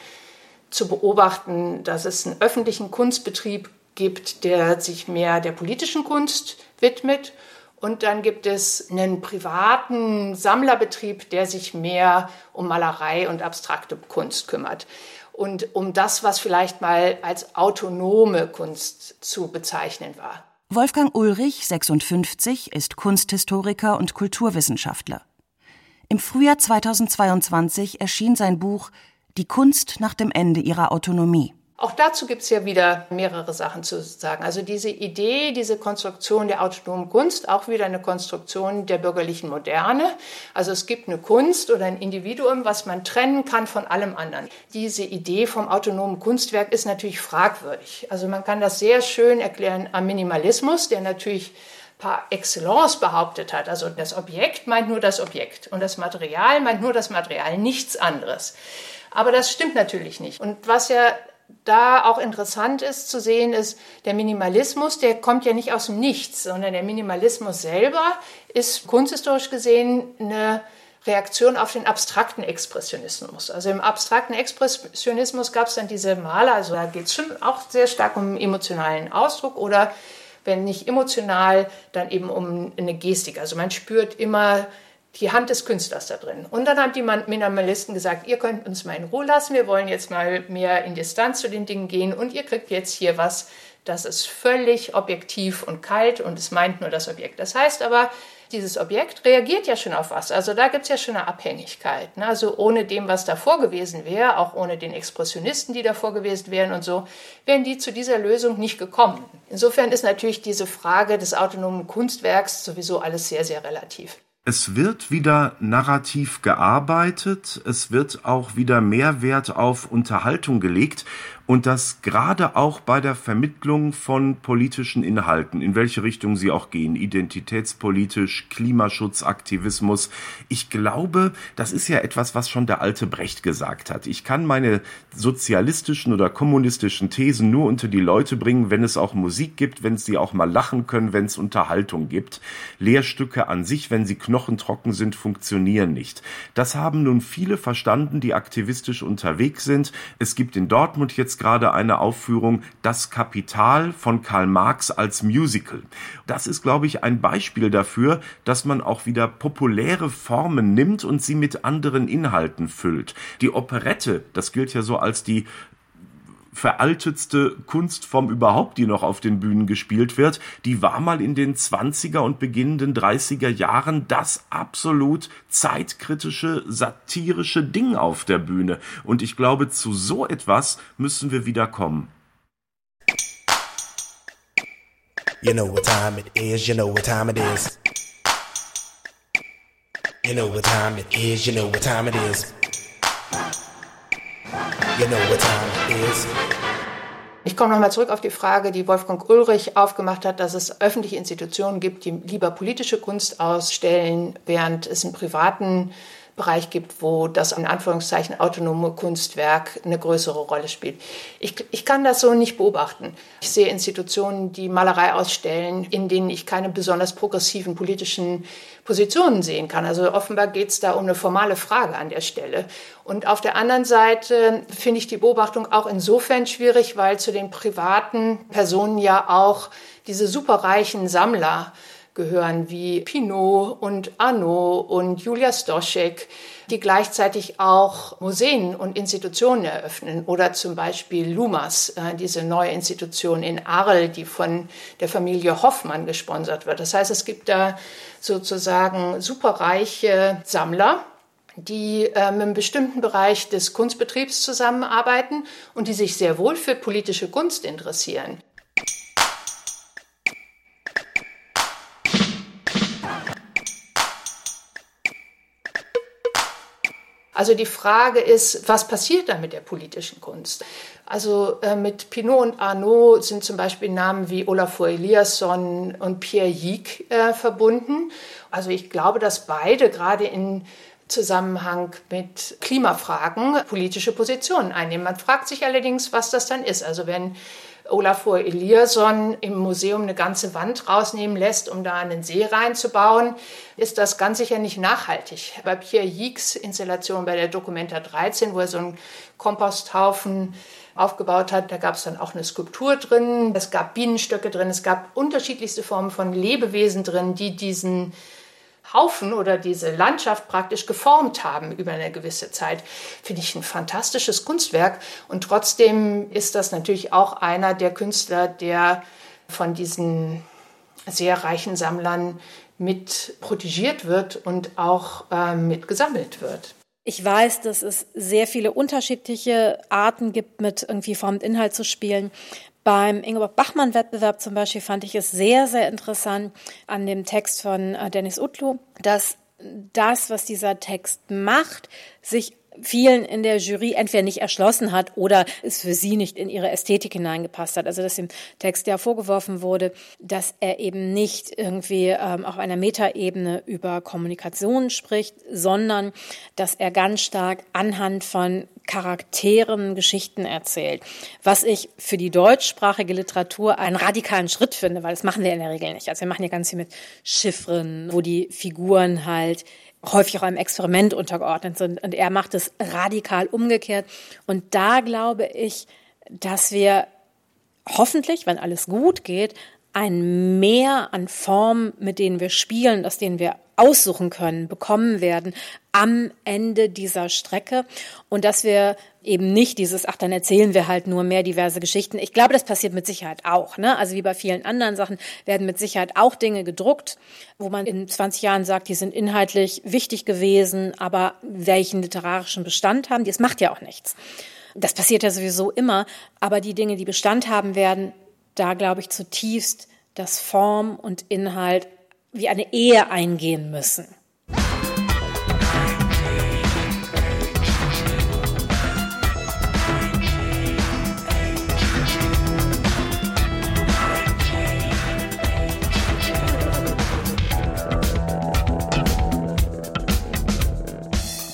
Speaker 7: zu beobachten, dass es einen öffentlichen Kunstbetrieb gibt, der sich mehr der politischen Kunst widmet und dann gibt es einen privaten Sammlerbetrieb, der sich mehr um Malerei und abstrakte Kunst kümmert. Und um das, was vielleicht mal als autonome Kunst zu bezeichnen war.
Speaker 5: Wolfgang Ulrich, 56, ist Kunsthistoriker und Kulturwissenschaftler. Im Frühjahr 2022 erschien sein Buch Die Kunst nach dem Ende ihrer Autonomie.
Speaker 7: Auch dazu gibt es ja wieder mehrere Sachen zu sagen. Also diese Idee, diese Konstruktion der autonomen Kunst, auch wieder eine Konstruktion der bürgerlichen Moderne. Also es gibt eine Kunst oder ein Individuum, was man trennen kann von allem anderen. Diese Idee vom autonomen Kunstwerk ist natürlich fragwürdig. Also man kann das sehr schön erklären am Minimalismus, der natürlich par excellence behauptet hat. Also das Objekt meint nur das Objekt und das Material meint nur das Material, nichts anderes. Aber das stimmt natürlich nicht. Und was ja da auch interessant ist zu sehen, ist, der Minimalismus, der kommt ja nicht aus dem Nichts, sondern der Minimalismus selber ist kunsthistorisch gesehen eine Reaktion auf den abstrakten Expressionismus. Also im abstrakten Expressionismus gab es dann diese Maler, also da geht es schon auch sehr stark um emotionalen Ausdruck oder wenn nicht emotional, dann eben um eine Gestik. Also man spürt immer die Hand des Künstlers da drin. Und dann haben die Minimalisten gesagt, ihr könnt uns mal in Ruhe lassen, wir wollen jetzt mal mehr in Distanz zu den Dingen gehen und ihr kriegt jetzt hier was, das ist völlig objektiv und kalt und es meint nur das Objekt. Das heißt aber, dieses Objekt reagiert ja schon auf was. Also da gibt es ja schon eine Abhängigkeit. Ne? Also ohne dem, was davor gewesen wäre, auch ohne den Expressionisten, die davor gewesen wären und so, wären die zu dieser Lösung nicht gekommen. Insofern ist natürlich diese Frage des autonomen Kunstwerks sowieso alles sehr, sehr relativ.
Speaker 9: Es wird wieder narrativ gearbeitet, es wird auch wieder mehr Wert auf Unterhaltung gelegt und das gerade auch bei der Vermittlung von politischen Inhalten, in welche Richtung sie auch gehen, identitätspolitisch, Klimaschutzaktivismus. Ich glaube, das ist ja etwas, was schon der alte Brecht gesagt hat. Ich kann meine sozialistischen oder kommunistischen Thesen nur unter die Leute bringen, wenn es auch Musik gibt, wenn sie auch mal lachen können, wenn es Unterhaltung gibt. Lehrstücke an sich, wenn sie knochentrocken sind, funktionieren nicht. Das haben nun viele verstanden, die aktivistisch unterwegs sind. Es gibt in Dortmund jetzt gerade eine Aufführung Das Kapital von Karl Marx als Musical. Das ist, glaube ich, ein Beispiel dafür, dass man auch wieder populäre Formen nimmt und sie mit anderen Inhalten füllt. Die Operette, das gilt ja so als die veraltetste Kunstform überhaupt, die noch auf den Bühnen gespielt wird, die war mal in den 20er und beginnenden 30er Jahren das absolut zeitkritische, satirische Ding auf der Bühne. Und ich glaube, zu so etwas müssen wir wieder kommen. You know what time it is, you know what time it is. You know what time it is, you know what time it is.
Speaker 7: You know what time is. Ich komme nochmal zurück auf die Frage, die Wolfgang Ulrich aufgemacht hat, dass es öffentliche Institutionen gibt, die lieber politische Kunst ausstellen, während es in privaten Bereich gibt, wo das in Anführungszeichen autonome Kunstwerk eine größere Rolle spielt. Ich, ich kann das so nicht beobachten. Ich sehe Institutionen, die Malerei ausstellen, in denen ich keine besonders progressiven politischen Positionen sehen kann. Also offenbar geht es da um eine formale Frage an der Stelle. Und auf der anderen Seite finde ich die Beobachtung auch insofern schwierig, weil zu den privaten Personen ja auch diese superreichen Sammler gehören wie Pinot und Arnaud und Julia Stoschek, die gleichzeitig auch Museen und Institutionen eröffnen oder zum Beispiel Lumas, äh, diese neue Institution in Arles, die von der Familie Hoffmann gesponsert wird. Das heißt, es gibt da sozusagen superreiche Sammler, die ähm, im bestimmten Bereich des Kunstbetriebs zusammenarbeiten und die sich sehr wohl für politische Kunst interessieren. Also die Frage ist, was passiert da mit der politischen Kunst? Also äh, mit Pinot und Arnaud sind zum Beispiel Namen wie Olafur Eliasson und Pierre Yik äh, verbunden. Also ich glaube, dass beide gerade in Zusammenhang mit Klimafragen politische Positionen einnehmen. Man fragt sich allerdings, was das dann ist. Also wenn Olafur Eliasson im Museum eine ganze Wand rausnehmen lässt, um da einen See reinzubauen, ist das ganz sicher nicht nachhaltig. Bei Pierre Yieks Installation bei der Documenta 13, wo er so einen Komposthaufen aufgebaut hat, da gab es dann auch eine Skulptur drin, es gab Bienenstöcke drin, es gab unterschiedlichste Formen von Lebewesen drin, die diesen Haufen oder diese Landschaft praktisch geformt haben über eine gewisse Zeit, finde ich ein fantastisches Kunstwerk. Und trotzdem ist das natürlich auch einer der Künstler, der von diesen sehr reichen Sammlern mit protegiert wird und auch äh, mit gesammelt wird.
Speaker 10: Ich weiß, dass es sehr viele unterschiedliche Arten gibt, mit irgendwie Form und Inhalt zu spielen. Beim Ingeborg Bachmann-Wettbewerb zum Beispiel fand ich es sehr, sehr interessant an dem Text von äh, Dennis Utlu, dass das, was dieser Text macht, sich vielen in der Jury entweder nicht erschlossen hat oder es für sie nicht in ihre Ästhetik hineingepasst hat. Also dass dem Text ja vorgeworfen wurde, dass er eben nicht irgendwie ähm, auf einer Metaebene über Kommunikation spricht, sondern dass er ganz stark anhand von Charakteren Geschichten erzählt, was ich für die deutschsprachige Literatur einen radikalen Schritt finde, weil das machen wir in der Regel nicht. Also wir machen ja ganz viel mit Chiffren, wo die Figuren halt häufig auch einem Experiment untergeordnet sind. Und er macht es radikal umgekehrt. Und da glaube ich, dass wir hoffentlich, wenn alles gut geht, ein Mehr an Formen, mit denen wir spielen, aus denen wir aussuchen können, bekommen werden am Ende dieser Strecke und dass wir eben nicht dieses, ach, dann erzählen wir halt nur mehr diverse Geschichten. Ich glaube, das passiert mit Sicherheit auch. Ne? Also wie bei vielen anderen Sachen werden mit Sicherheit auch Dinge gedruckt, wo man in 20 Jahren sagt, die sind inhaltlich wichtig gewesen, aber welchen literarischen Bestand haben die? Es macht ja auch nichts. Das passiert ja sowieso immer, aber die Dinge, die Bestand haben werden, da glaube ich zutiefst, dass Form und Inhalt wie eine Ehe eingehen müssen.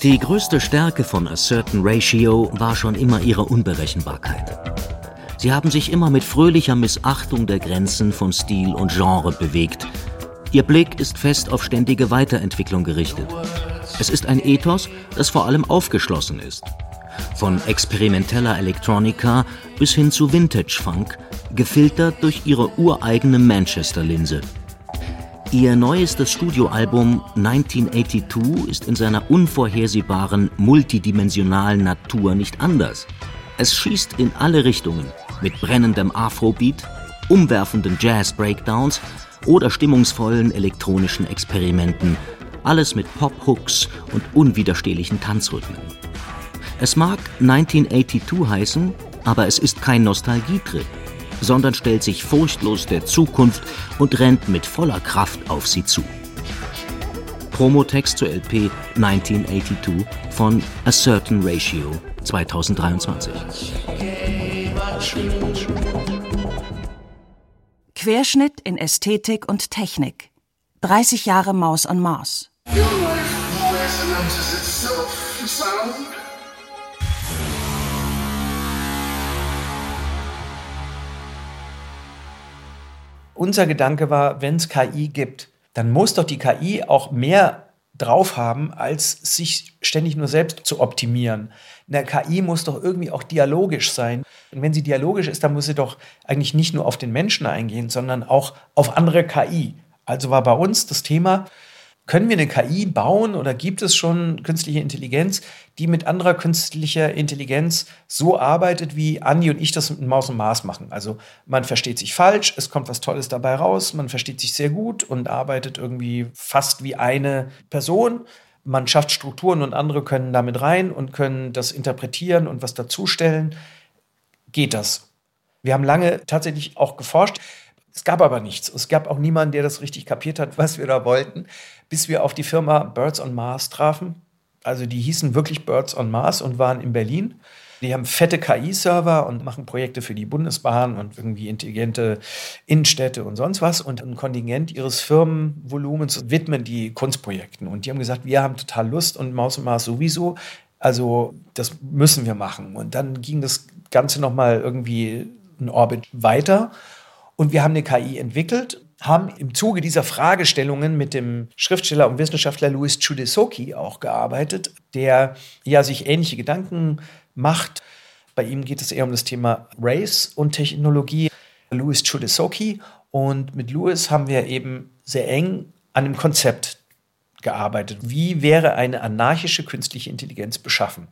Speaker 4: Die größte Stärke von A Certain Ratio war schon immer ihre Unberechenbarkeit. Sie haben sich immer mit fröhlicher Missachtung der Grenzen von Stil und Genre bewegt. Ihr Blick ist fest auf ständige Weiterentwicklung gerichtet. Es ist ein Ethos, das vor allem aufgeschlossen ist. Von experimenteller Elektronika bis hin zu Vintage-Funk, gefiltert durch ihre ureigene Manchester-Linse. Ihr neuestes Studioalbum 1982 ist in seiner unvorhersehbaren, multidimensionalen Natur nicht anders. Es schießt in alle Richtungen, mit brennendem Afrobeat, umwerfenden Jazz-Breakdowns oder stimmungsvollen elektronischen Experimenten, alles mit Pop-Hooks und unwiderstehlichen Tanzrhythmen. Es mag 1982 heißen, aber es ist kein Nostalgietrip, sondern stellt sich furchtlos der Zukunft und rennt mit voller Kraft auf sie zu. Promotext zur LP 1982 von A Certain Ratio 2023.
Speaker 5: Querschnitt in Ästhetik und Technik. 30 Jahre Maus on Mars.
Speaker 8: Unser Gedanke war, wenn es KI gibt, dann muss doch die KI auch mehr drauf haben, als sich ständig nur selbst zu optimieren. Eine KI muss doch irgendwie auch dialogisch sein. Und wenn sie dialogisch ist, dann muss sie doch eigentlich nicht nur auf den Menschen eingehen, sondern auch auf andere KI. Also war bei uns das Thema, können wir eine KI bauen oder gibt es schon künstliche Intelligenz, die mit anderer künstlicher Intelligenz so arbeitet, wie Andi und ich das mit Maus und Mars machen? Also man versteht sich falsch, es kommt was Tolles dabei raus, man versteht sich sehr gut und arbeitet irgendwie fast wie eine Person. Man schafft Strukturen und andere können damit rein und können das interpretieren und was dazustellen. Geht das? Wir haben lange tatsächlich auch geforscht. Es gab aber nichts. Es gab auch niemanden, der das richtig kapiert hat, was wir da wollten, bis wir auf die Firma Birds on Mars trafen. Also die hießen wirklich Birds on Mars und waren in Berlin. Die haben fette KI-Server und machen Projekte für die Bundesbahn und irgendwie intelligente Innenstädte und sonst was. Und ein Kontingent ihres Firmenvolumens widmen die Kunstprojekten. Und die haben gesagt, wir haben total Lust und Maus und Mars sowieso. Also das müssen wir machen. Und dann ging das Ganze nochmal irgendwie einen Orbit weiter. Und wir haben eine KI entwickelt, haben im Zuge dieser Fragestellungen mit dem Schriftsteller und Wissenschaftler Louis Chudesoki auch gearbeitet, der ja sich ähnliche Gedanken macht. Bei ihm geht es eher um das Thema Race und Technologie. Louis Chudesoki. Und mit Louis haben wir eben sehr eng an dem Konzept gearbeitet. Wie wäre eine anarchische künstliche Intelligenz beschaffen?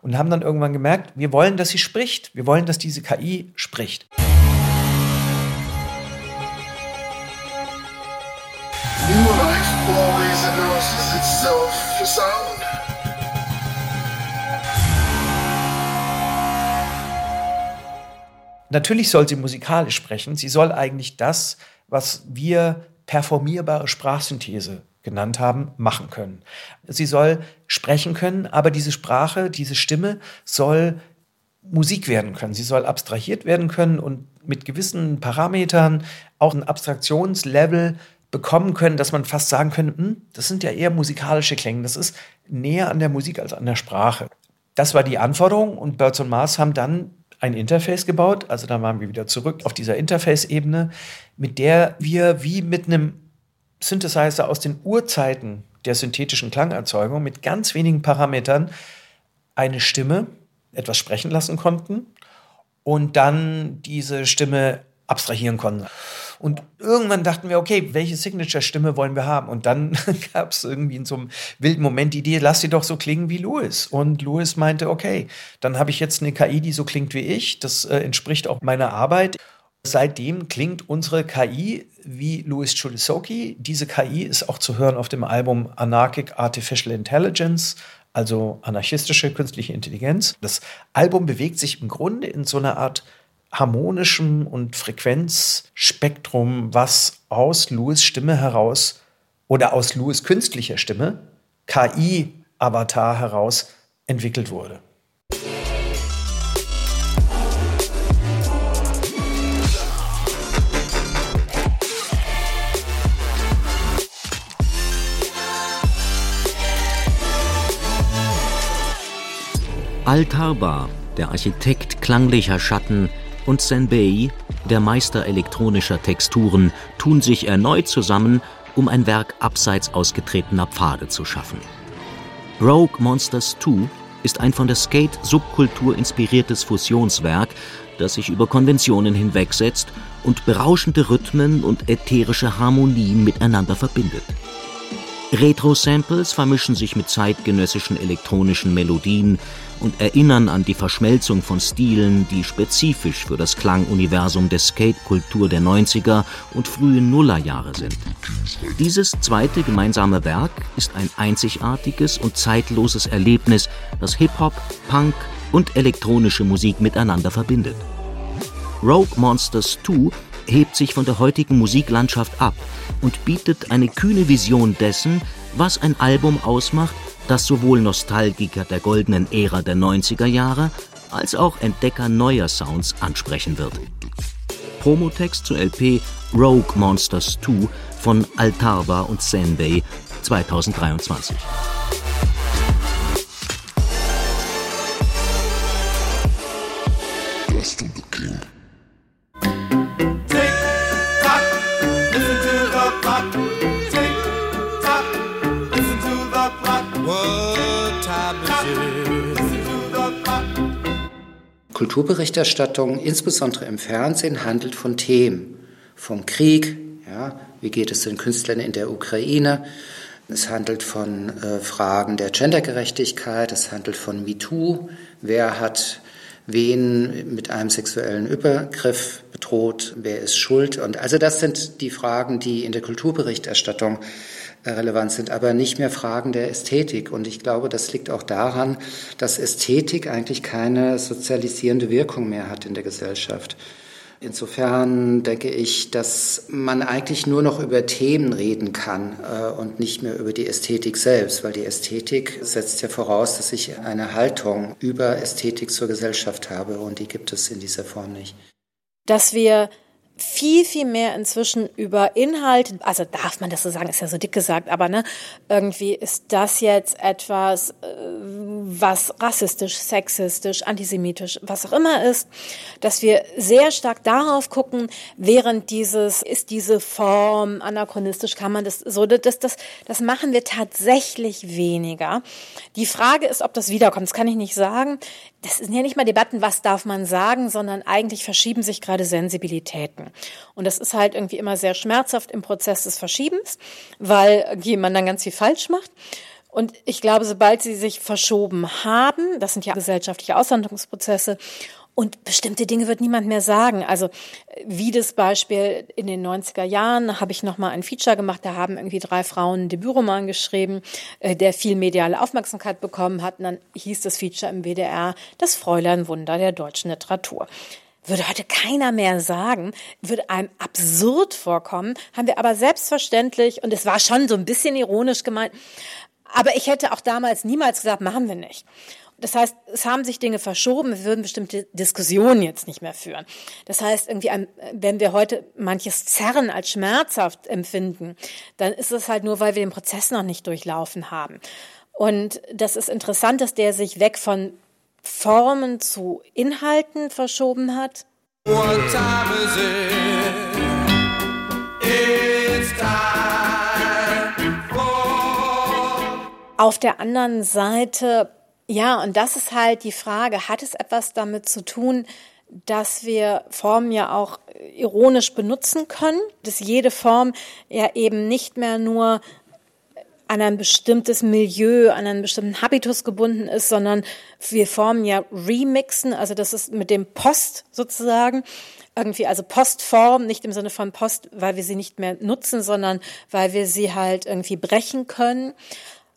Speaker 8: Und haben dann irgendwann gemerkt, wir wollen, dass sie spricht. Wir wollen, dass diese KI spricht.
Speaker 11: New
Speaker 8: Natürlich soll sie musikalisch sprechen. Sie soll eigentlich das, was wir performierbare Sprachsynthese genannt haben, machen können. Sie soll sprechen können, aber diese Sprache, diese Stimme soll Musik werden können. Sie soll abstrahiert werden können und mit gewissen Parametern auch ein Abstraktionslevel bekommen können, dass man fast sagen könnte, hm, das sind ja eher musikalische Klänge. Das ist näher an der Musik als an der Sprache. Das war die Anforderung und Birds und Mars haben dann ein Interface gebaut. Also da waren wir wieder zurück auf dieser Interface-Ebene, mit der wir wie mit einem Synthesizer aus den Urzeiten der synthetischen Klangerzeugung mit ganz wenigen Parametern eine Stimme etwas sprechen lassen konnten und dann diese Stimme abstrahieren konnten. Und irgendwann dachten wir, okay, welche Signature-Stimme wollen wir haben? Und dann gab es irgendwie in so einem wilden Moment die Idee, lass sie doch so klingen wie Louis. Und Louis meinte, okay, dann habe ich jetzt eine KI, die so klingt wie ich. Das äh, entspricht auch meiner Arbeit. Seitdem klingt unsere KI wie Louis Chulisoki. Diese KI ist auch zu hören auf dem Album Anarchic Artificial Intelligence, also anarchistische künstliche Intelligenz. Das Album bewegt sich im Grunde in so einer Art harmonischem und Frequenzspektrum, was aus Louis Stimme heraus oder aus Louis künstlicher Stimme, KI-Avatar heraus entwickelt wurde.
Speaker 4: Altarba, der Architekt klanglicher Schatten, und Senbei, der Meister elektronischer Texturen, tun sich erneut zusammen, um ein Werk abseits ausgetretener Pfade zu schaffen. Rogue Monsters 2 ist ein von der Skate-Subkultur inspiriertes Fusionswerk, das sich über Konventionen hinwegsetzt und berauschende Rhythmen und ätherische Harmonien miteinander verbindet. Retro-Samples vermischen sich mit zeitgenössischen elektronischen Melodien und erinnern an die Verschmelzung von Stilen, die spezifisch für das Klanguniversum der Skate-Kultur der 90er und frühen Nullerjahre sind. Dieses zweite gemeinsame Werk ist ein einzigartiges und zeitloses Erlebnis, das Hip-Hop, Punk und elektronische Musik miteinander verbindet. Rogue Monsters 2 hebt sich von der heutigen Musiklandschaft ab und bietet eine kühne Vision dessen, was ein Album ausmacht, das sowohl Nostalgiker der goldenen Ära der 90er Jahre als auch Entdecker neuer Sounds ansprechen wird. Promotext zur LP Rogue Monsters 2 von Altarva und Senbei 2023.
Speaker 6: Kulturberichterstattung, insbesondere im Fernsehen, handelt von Themen, vom Krieg, ja, wie geht es den Künstlern in der Ukraine, es handelt von äh, Fragen der Gendergerechtigkeit, es handelt von MeToo, wer hat wen mit einem sexuellen Übergriff bedroht, wer ist schuld. Und also das sind die Fragen, die in der Kulturberichterstattung relevant sind, aber nicht mehr Fragen der Ästhetik. Und ich glaube, das liegt auch daran, dass Ästhetik eigentlich keine sozialisierende Wirkung mehr hat in der Gesellschaft. Insofern denke ich, dass man eigentlich nur noch über Themen reden kann äh, und nicht mehr über die Ästhetik selbst, weil die Ästhetik setzt ja voraus, dass ich eine Haltung über Ästhetik zur Gesellschaft habe und die gibt es in dieser Form nicht.
Speaker 10: Dass wir viel, viel mehr inzwischen über Inhalt, also darf man das so sagen, ist ja so dick gesagt, aber ne, irgendwie ist das jetzt etwas, äh, was rassistisch, sexistisch, antisemitisch, was auch immer ist, dass wir sehr stark darauf gucken, während dieses, ist diese Form anachronistisch, kann man das so, das, das, das machen wir tatsächlich weniger. Die Frage ist, ob das wiederkommt, das kann ich nicht sagen das sind ja nicht mal Debatten, was darf man sagen, sondern eigentlich verschieben sich gerade Sensibilitäten. Und das ist halt irgendwie immer sehr schmerzhaft im Prozess des Verschiebens, weil man dann ganz viel falsch macht. Und ich glaube, sobald sie sich verschoben haben, das sind ja gesellschaftliche Aushandlungsprozesse, und bestimmte Dinge wird niemand mehr sagen. Also wie das Beispiel in den 90er Jahren habe ich nochmal ein Feature gemacht, da haben irgendwie drei Frauen einen Debütroman geschrieben, äh, der viel mediale Aufmerksamkeit bekommen hat. Und dann hieß das Feature im WDR Das Fräulein Wunder der deutschen Literatur würde heute keiner mehr sagen, würde einem absurd vorkommen, haben wir aber selbstverständlich, und es war schon so ein bisschen ironisch gemeint, aber ich hätte auch damals niemals gesagt, machen wir nicht. Das heißt, es haben sich Dinge verschoben, wir würden bestimmte Diskussionen jetzt nicht mehr führen. Das heißt, irgendwie, wenn wir heute manches Zerren als schmerzhaft empfinden, dann ist es halt nur, weil wir den Prozess noch nicht durchlaufen haben. Und das ist interessant, dass der sich weg von Formen zu Inhalten verschoben hat. Auf der anderen Seite ja, und das ist halt die Frage, hat es etwas damit zu tun, dass wir Formen ja auch ironisch benutzen können, dass jede Form ja eben nicht mehr nur an ein bestimmtes Milieu, an einen bestimmten Habitus gebunden ist, sondern wir Formen ja remixen, also das ist mit dem Post sozusagen, irgendwie, also Postform, nicht im Sinne von Post, weil wir sie nicht mehr nutzen, sondern weil wir sie halt irgendwie brechen können.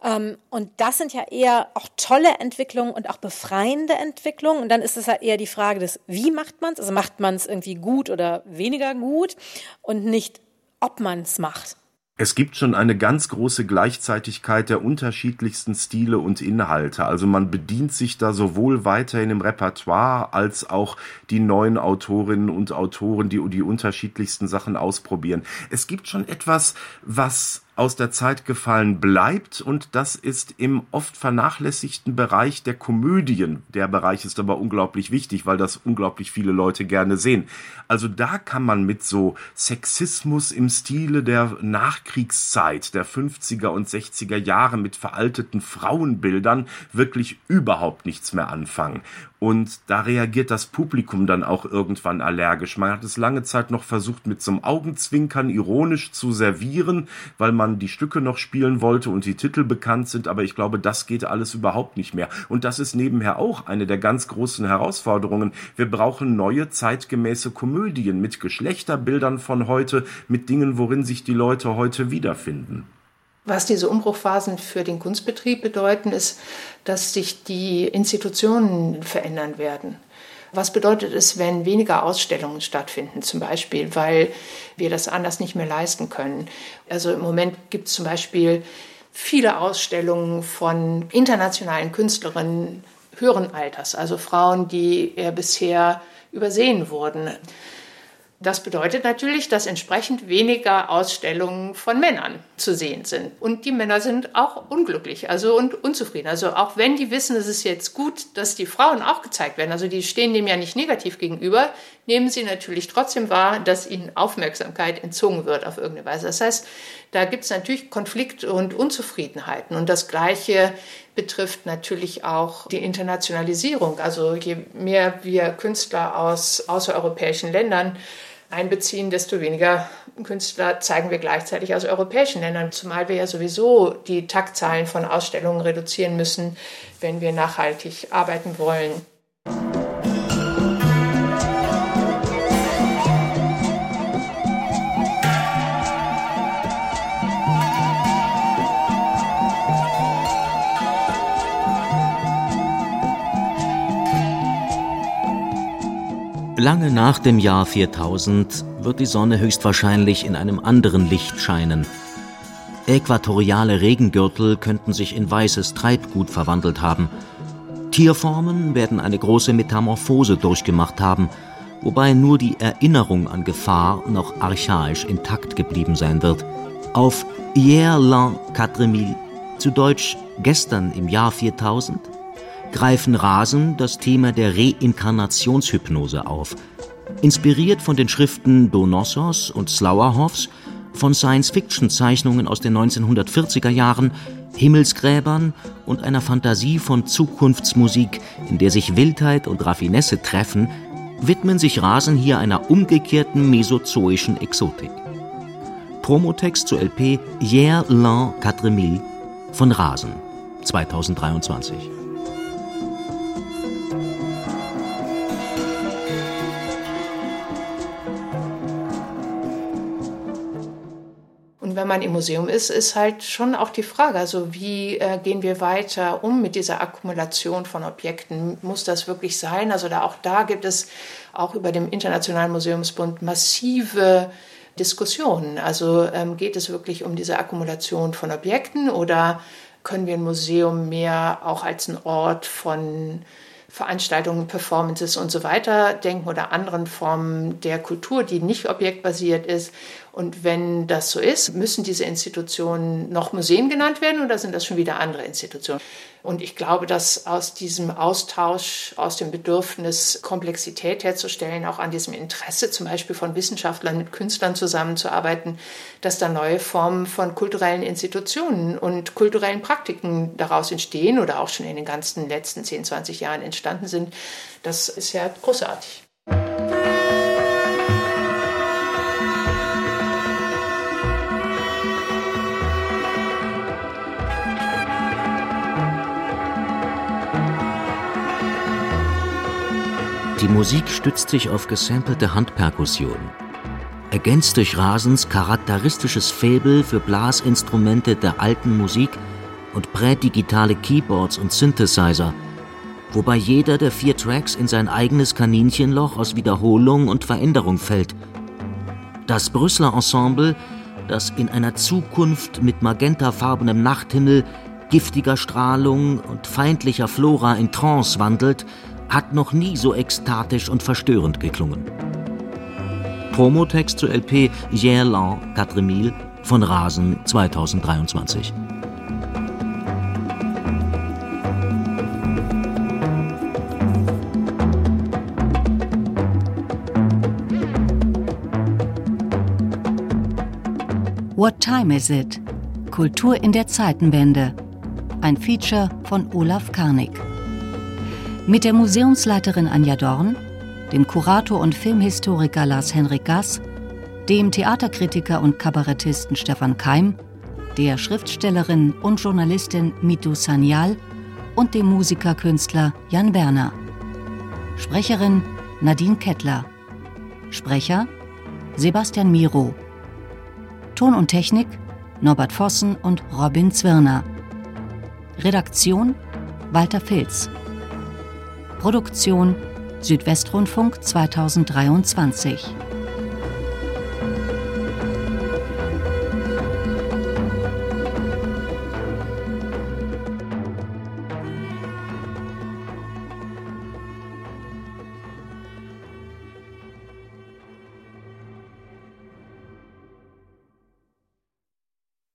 Speaker 10: Ähm, und das sind ja eher auch tolle Entwicklungen und auch befreiende Entwicklungen. Und dann ist es ja eher die Frage des, wie macht man es? Also macht man es irgendwie gut oder weniger gut und nicht, ob man es macht.
Speaker 9: Es gibt schon eine ganz große Gleichzeitigkeit der unterschiedlichsten Stile und Inhalte. Also man bedient sich da sowohl weiterhin im Repertoire als auch die neuen Autorinnen und Autoren, die die unterschiedlichsten Sachen ausprobieren. Es gibt schon etwas, was aus der Zeit gefallen bleibt und das ist im oft vernachlässigten Bereich der Komödien. Der Bereich ist aber unglaublich wichtig, weil das unglaublich viele Leute gerne sehen. Also da kann man mit so Sexismus im Stile der Nachkriegszeit, der 50er und 60er Jahre mit veralteten Frauenbildern wirklich überhaupt nichts mehr anfangen. Und da reagiert das Publikum dann auch irgendwann allergisch. Man hat es lange Zeit noch versucht, mit so einem Augenzwinkern ironisch zu servieren, weil man die Stücke noch spielen wollte und die Titel bekannt sind. Aber ich glaube, das geht alles überhaupt nicht mehr. Und das ist nebenher auch eine der ganz großen Herausforderungen. Wir brauchen neue zeitgemäße Komödien mit Geschlechterbildern von heute, mit Dingen, worin sich die Leute heute wiederfinden.
Speaker 7: Was diese Umbruchphasen für den Kunstbetrieb bedeuten, ist, dass sich die Institutionen verändern werden. Was bedeutet es, wenn weniger Ausstellungen stattfinden, zum Beispiel, weil wir das anders nicht mehr leisten können? Also im Moment gibt es zum Beispiel viele Ausstellungen von internationalen Künstlerinnen höheren Alters, also Frauen, die bisher übersehen wurden. Das bedeutet natürlich, dass entsprechend weniger Ausstellungen von Männern zu sehen sind. Und die Männer sind auch unglücklich, also und unzufrieden. Also auch wenn die wissen, es ist jetzt gut, dass die Frauen auch gezeigt werden, also die stehen dem ja nicht negativ gegenüber, nehmen sie natürlich trotzdem wahr, dass ihnen Aufmerksamkeit entzogen wird auf irgendeine Weise. Das heißt, da gibt es natürlich Konflikte und Unzufriedenheiten. Und das Gleiche betrifft natürlich auch die Internationalisierung. Also je mehr wir Künstler aus außereuropäischen Ländern einbeziehen, desto weniger Künstler zeigen wir gleichzeitig aus europäischen Ländern, zumal wir ja sowieso die Taktzahlen von Ausstellungen reduzieren müssen, wenn wir nachhaltig arbeiten wollen.
Speaker 4: Lange nach dem Jahr 4000 wird die Sonne höchstwahrscheinlich in einem anderen Licht scheinen. Äquatoriale Regengürtel könnten sich in weißes Treibgut verwandelt haben. Tierformen werden eine große Metamorphose durchgemacht haben, wobei nur die Erinnerung an Gefahr noch archaisch intakt geblieben sein wird. Auf Hier l'an 4000, zu Deutsch gestern im Jahr 4000, greifen Rasen das Thema der Reinkarnationshypnose auf. Inspiriert von den Schriften Donossos und Slauerhoffs, von Science-Fiction-Zeichnungen aus den 1940er Jahren, Himmelsgräbern und einer Fantasie von Zukunftsmusik, in der sich Wildheit und Raffinesse treffen, widmen sich Rasen hier einer umgekehrten mesozoischen Exotik. Promotext zur LP Hier l'an 4000 von Rasen 2023.
Speaker 7: wenn man im Museum ist, ist halt schon auch die Frage, also wie äh, gehen wir weiter um mit dieser Akkumulation von Objekten? Muss das wirklich sein? Also da, auch da gibt es auch über dem Internationalen Museumsbund massive Diskussionen. Also ähm, geht es wirklich um diese Akkumulation von Objekten oder können wir ein Museum mehr auch als ein Ort von Veranstaltungen, Performances und so weiter denken oder anderen Formen der Kultur, die nicht objektbasiert ist. Und wenn das so ist, müssen diese Institutionen noch Museen genannt werden oder sind das schon wieder andere Institutionen? Und ich glaube, dass aus diesem Austausch, aus dem Bedürfnis, Komplexität herzustellen, auch an diesem Interesse zum Beispiel von Wissenschaftlern mit Künstlern zusammenzuarbeiten, dass da neue Formen von kulturellen Institutionen und kulturellen Praktiken daraus entstehen oder auch schon in den ganzen letzten 10, 20 Jahren entstanden sind. Das ist ja großartig.
Speaker 4: Die Musik stützt sich auf gesampelte Handperkussion. Ergänzt durch Rasens charakteristisches Faible für Blasinstrumente der alten Musik und prädigitale Keyboards und Synthesizer, wobei jeder der vier Tracks in sein eigenes Kaninchenloch aus Wiederholung und Veränderung fällt. Das Brüsseler Ensemble, das in einer Zukunft mit magentafarbenem Nachthimmel, giftiger Strahlung und feindlicher Flora in Trance wandelt, hat noch nie so ekstatisch und verstörend geklungen. Promotext zur LP Hier l'an 4000 von Rasen 2023.
Speaker 1: What Time Is It? Kultur in der Zeitenwende. Ein Feature von Olaf Karnig. Mit der Museumsleiterin Anja Dorn, dem Kurator und Filmhistoriker Lars-Henrik Gass, dem Theaterkritiker und Kabarettisten Stefan Keim, der Schriftstellerin und Journalistin Mitu Sanyal und dem Musikerkünstler Jan Werner. Sprecherin Nadine Kettler. Sprecher Sebastian Miro. Ton und Technik Norbert Vossen und Robin Zwirner. Redaktion Walter Filz. Produktion Südwestrundfunk 2023.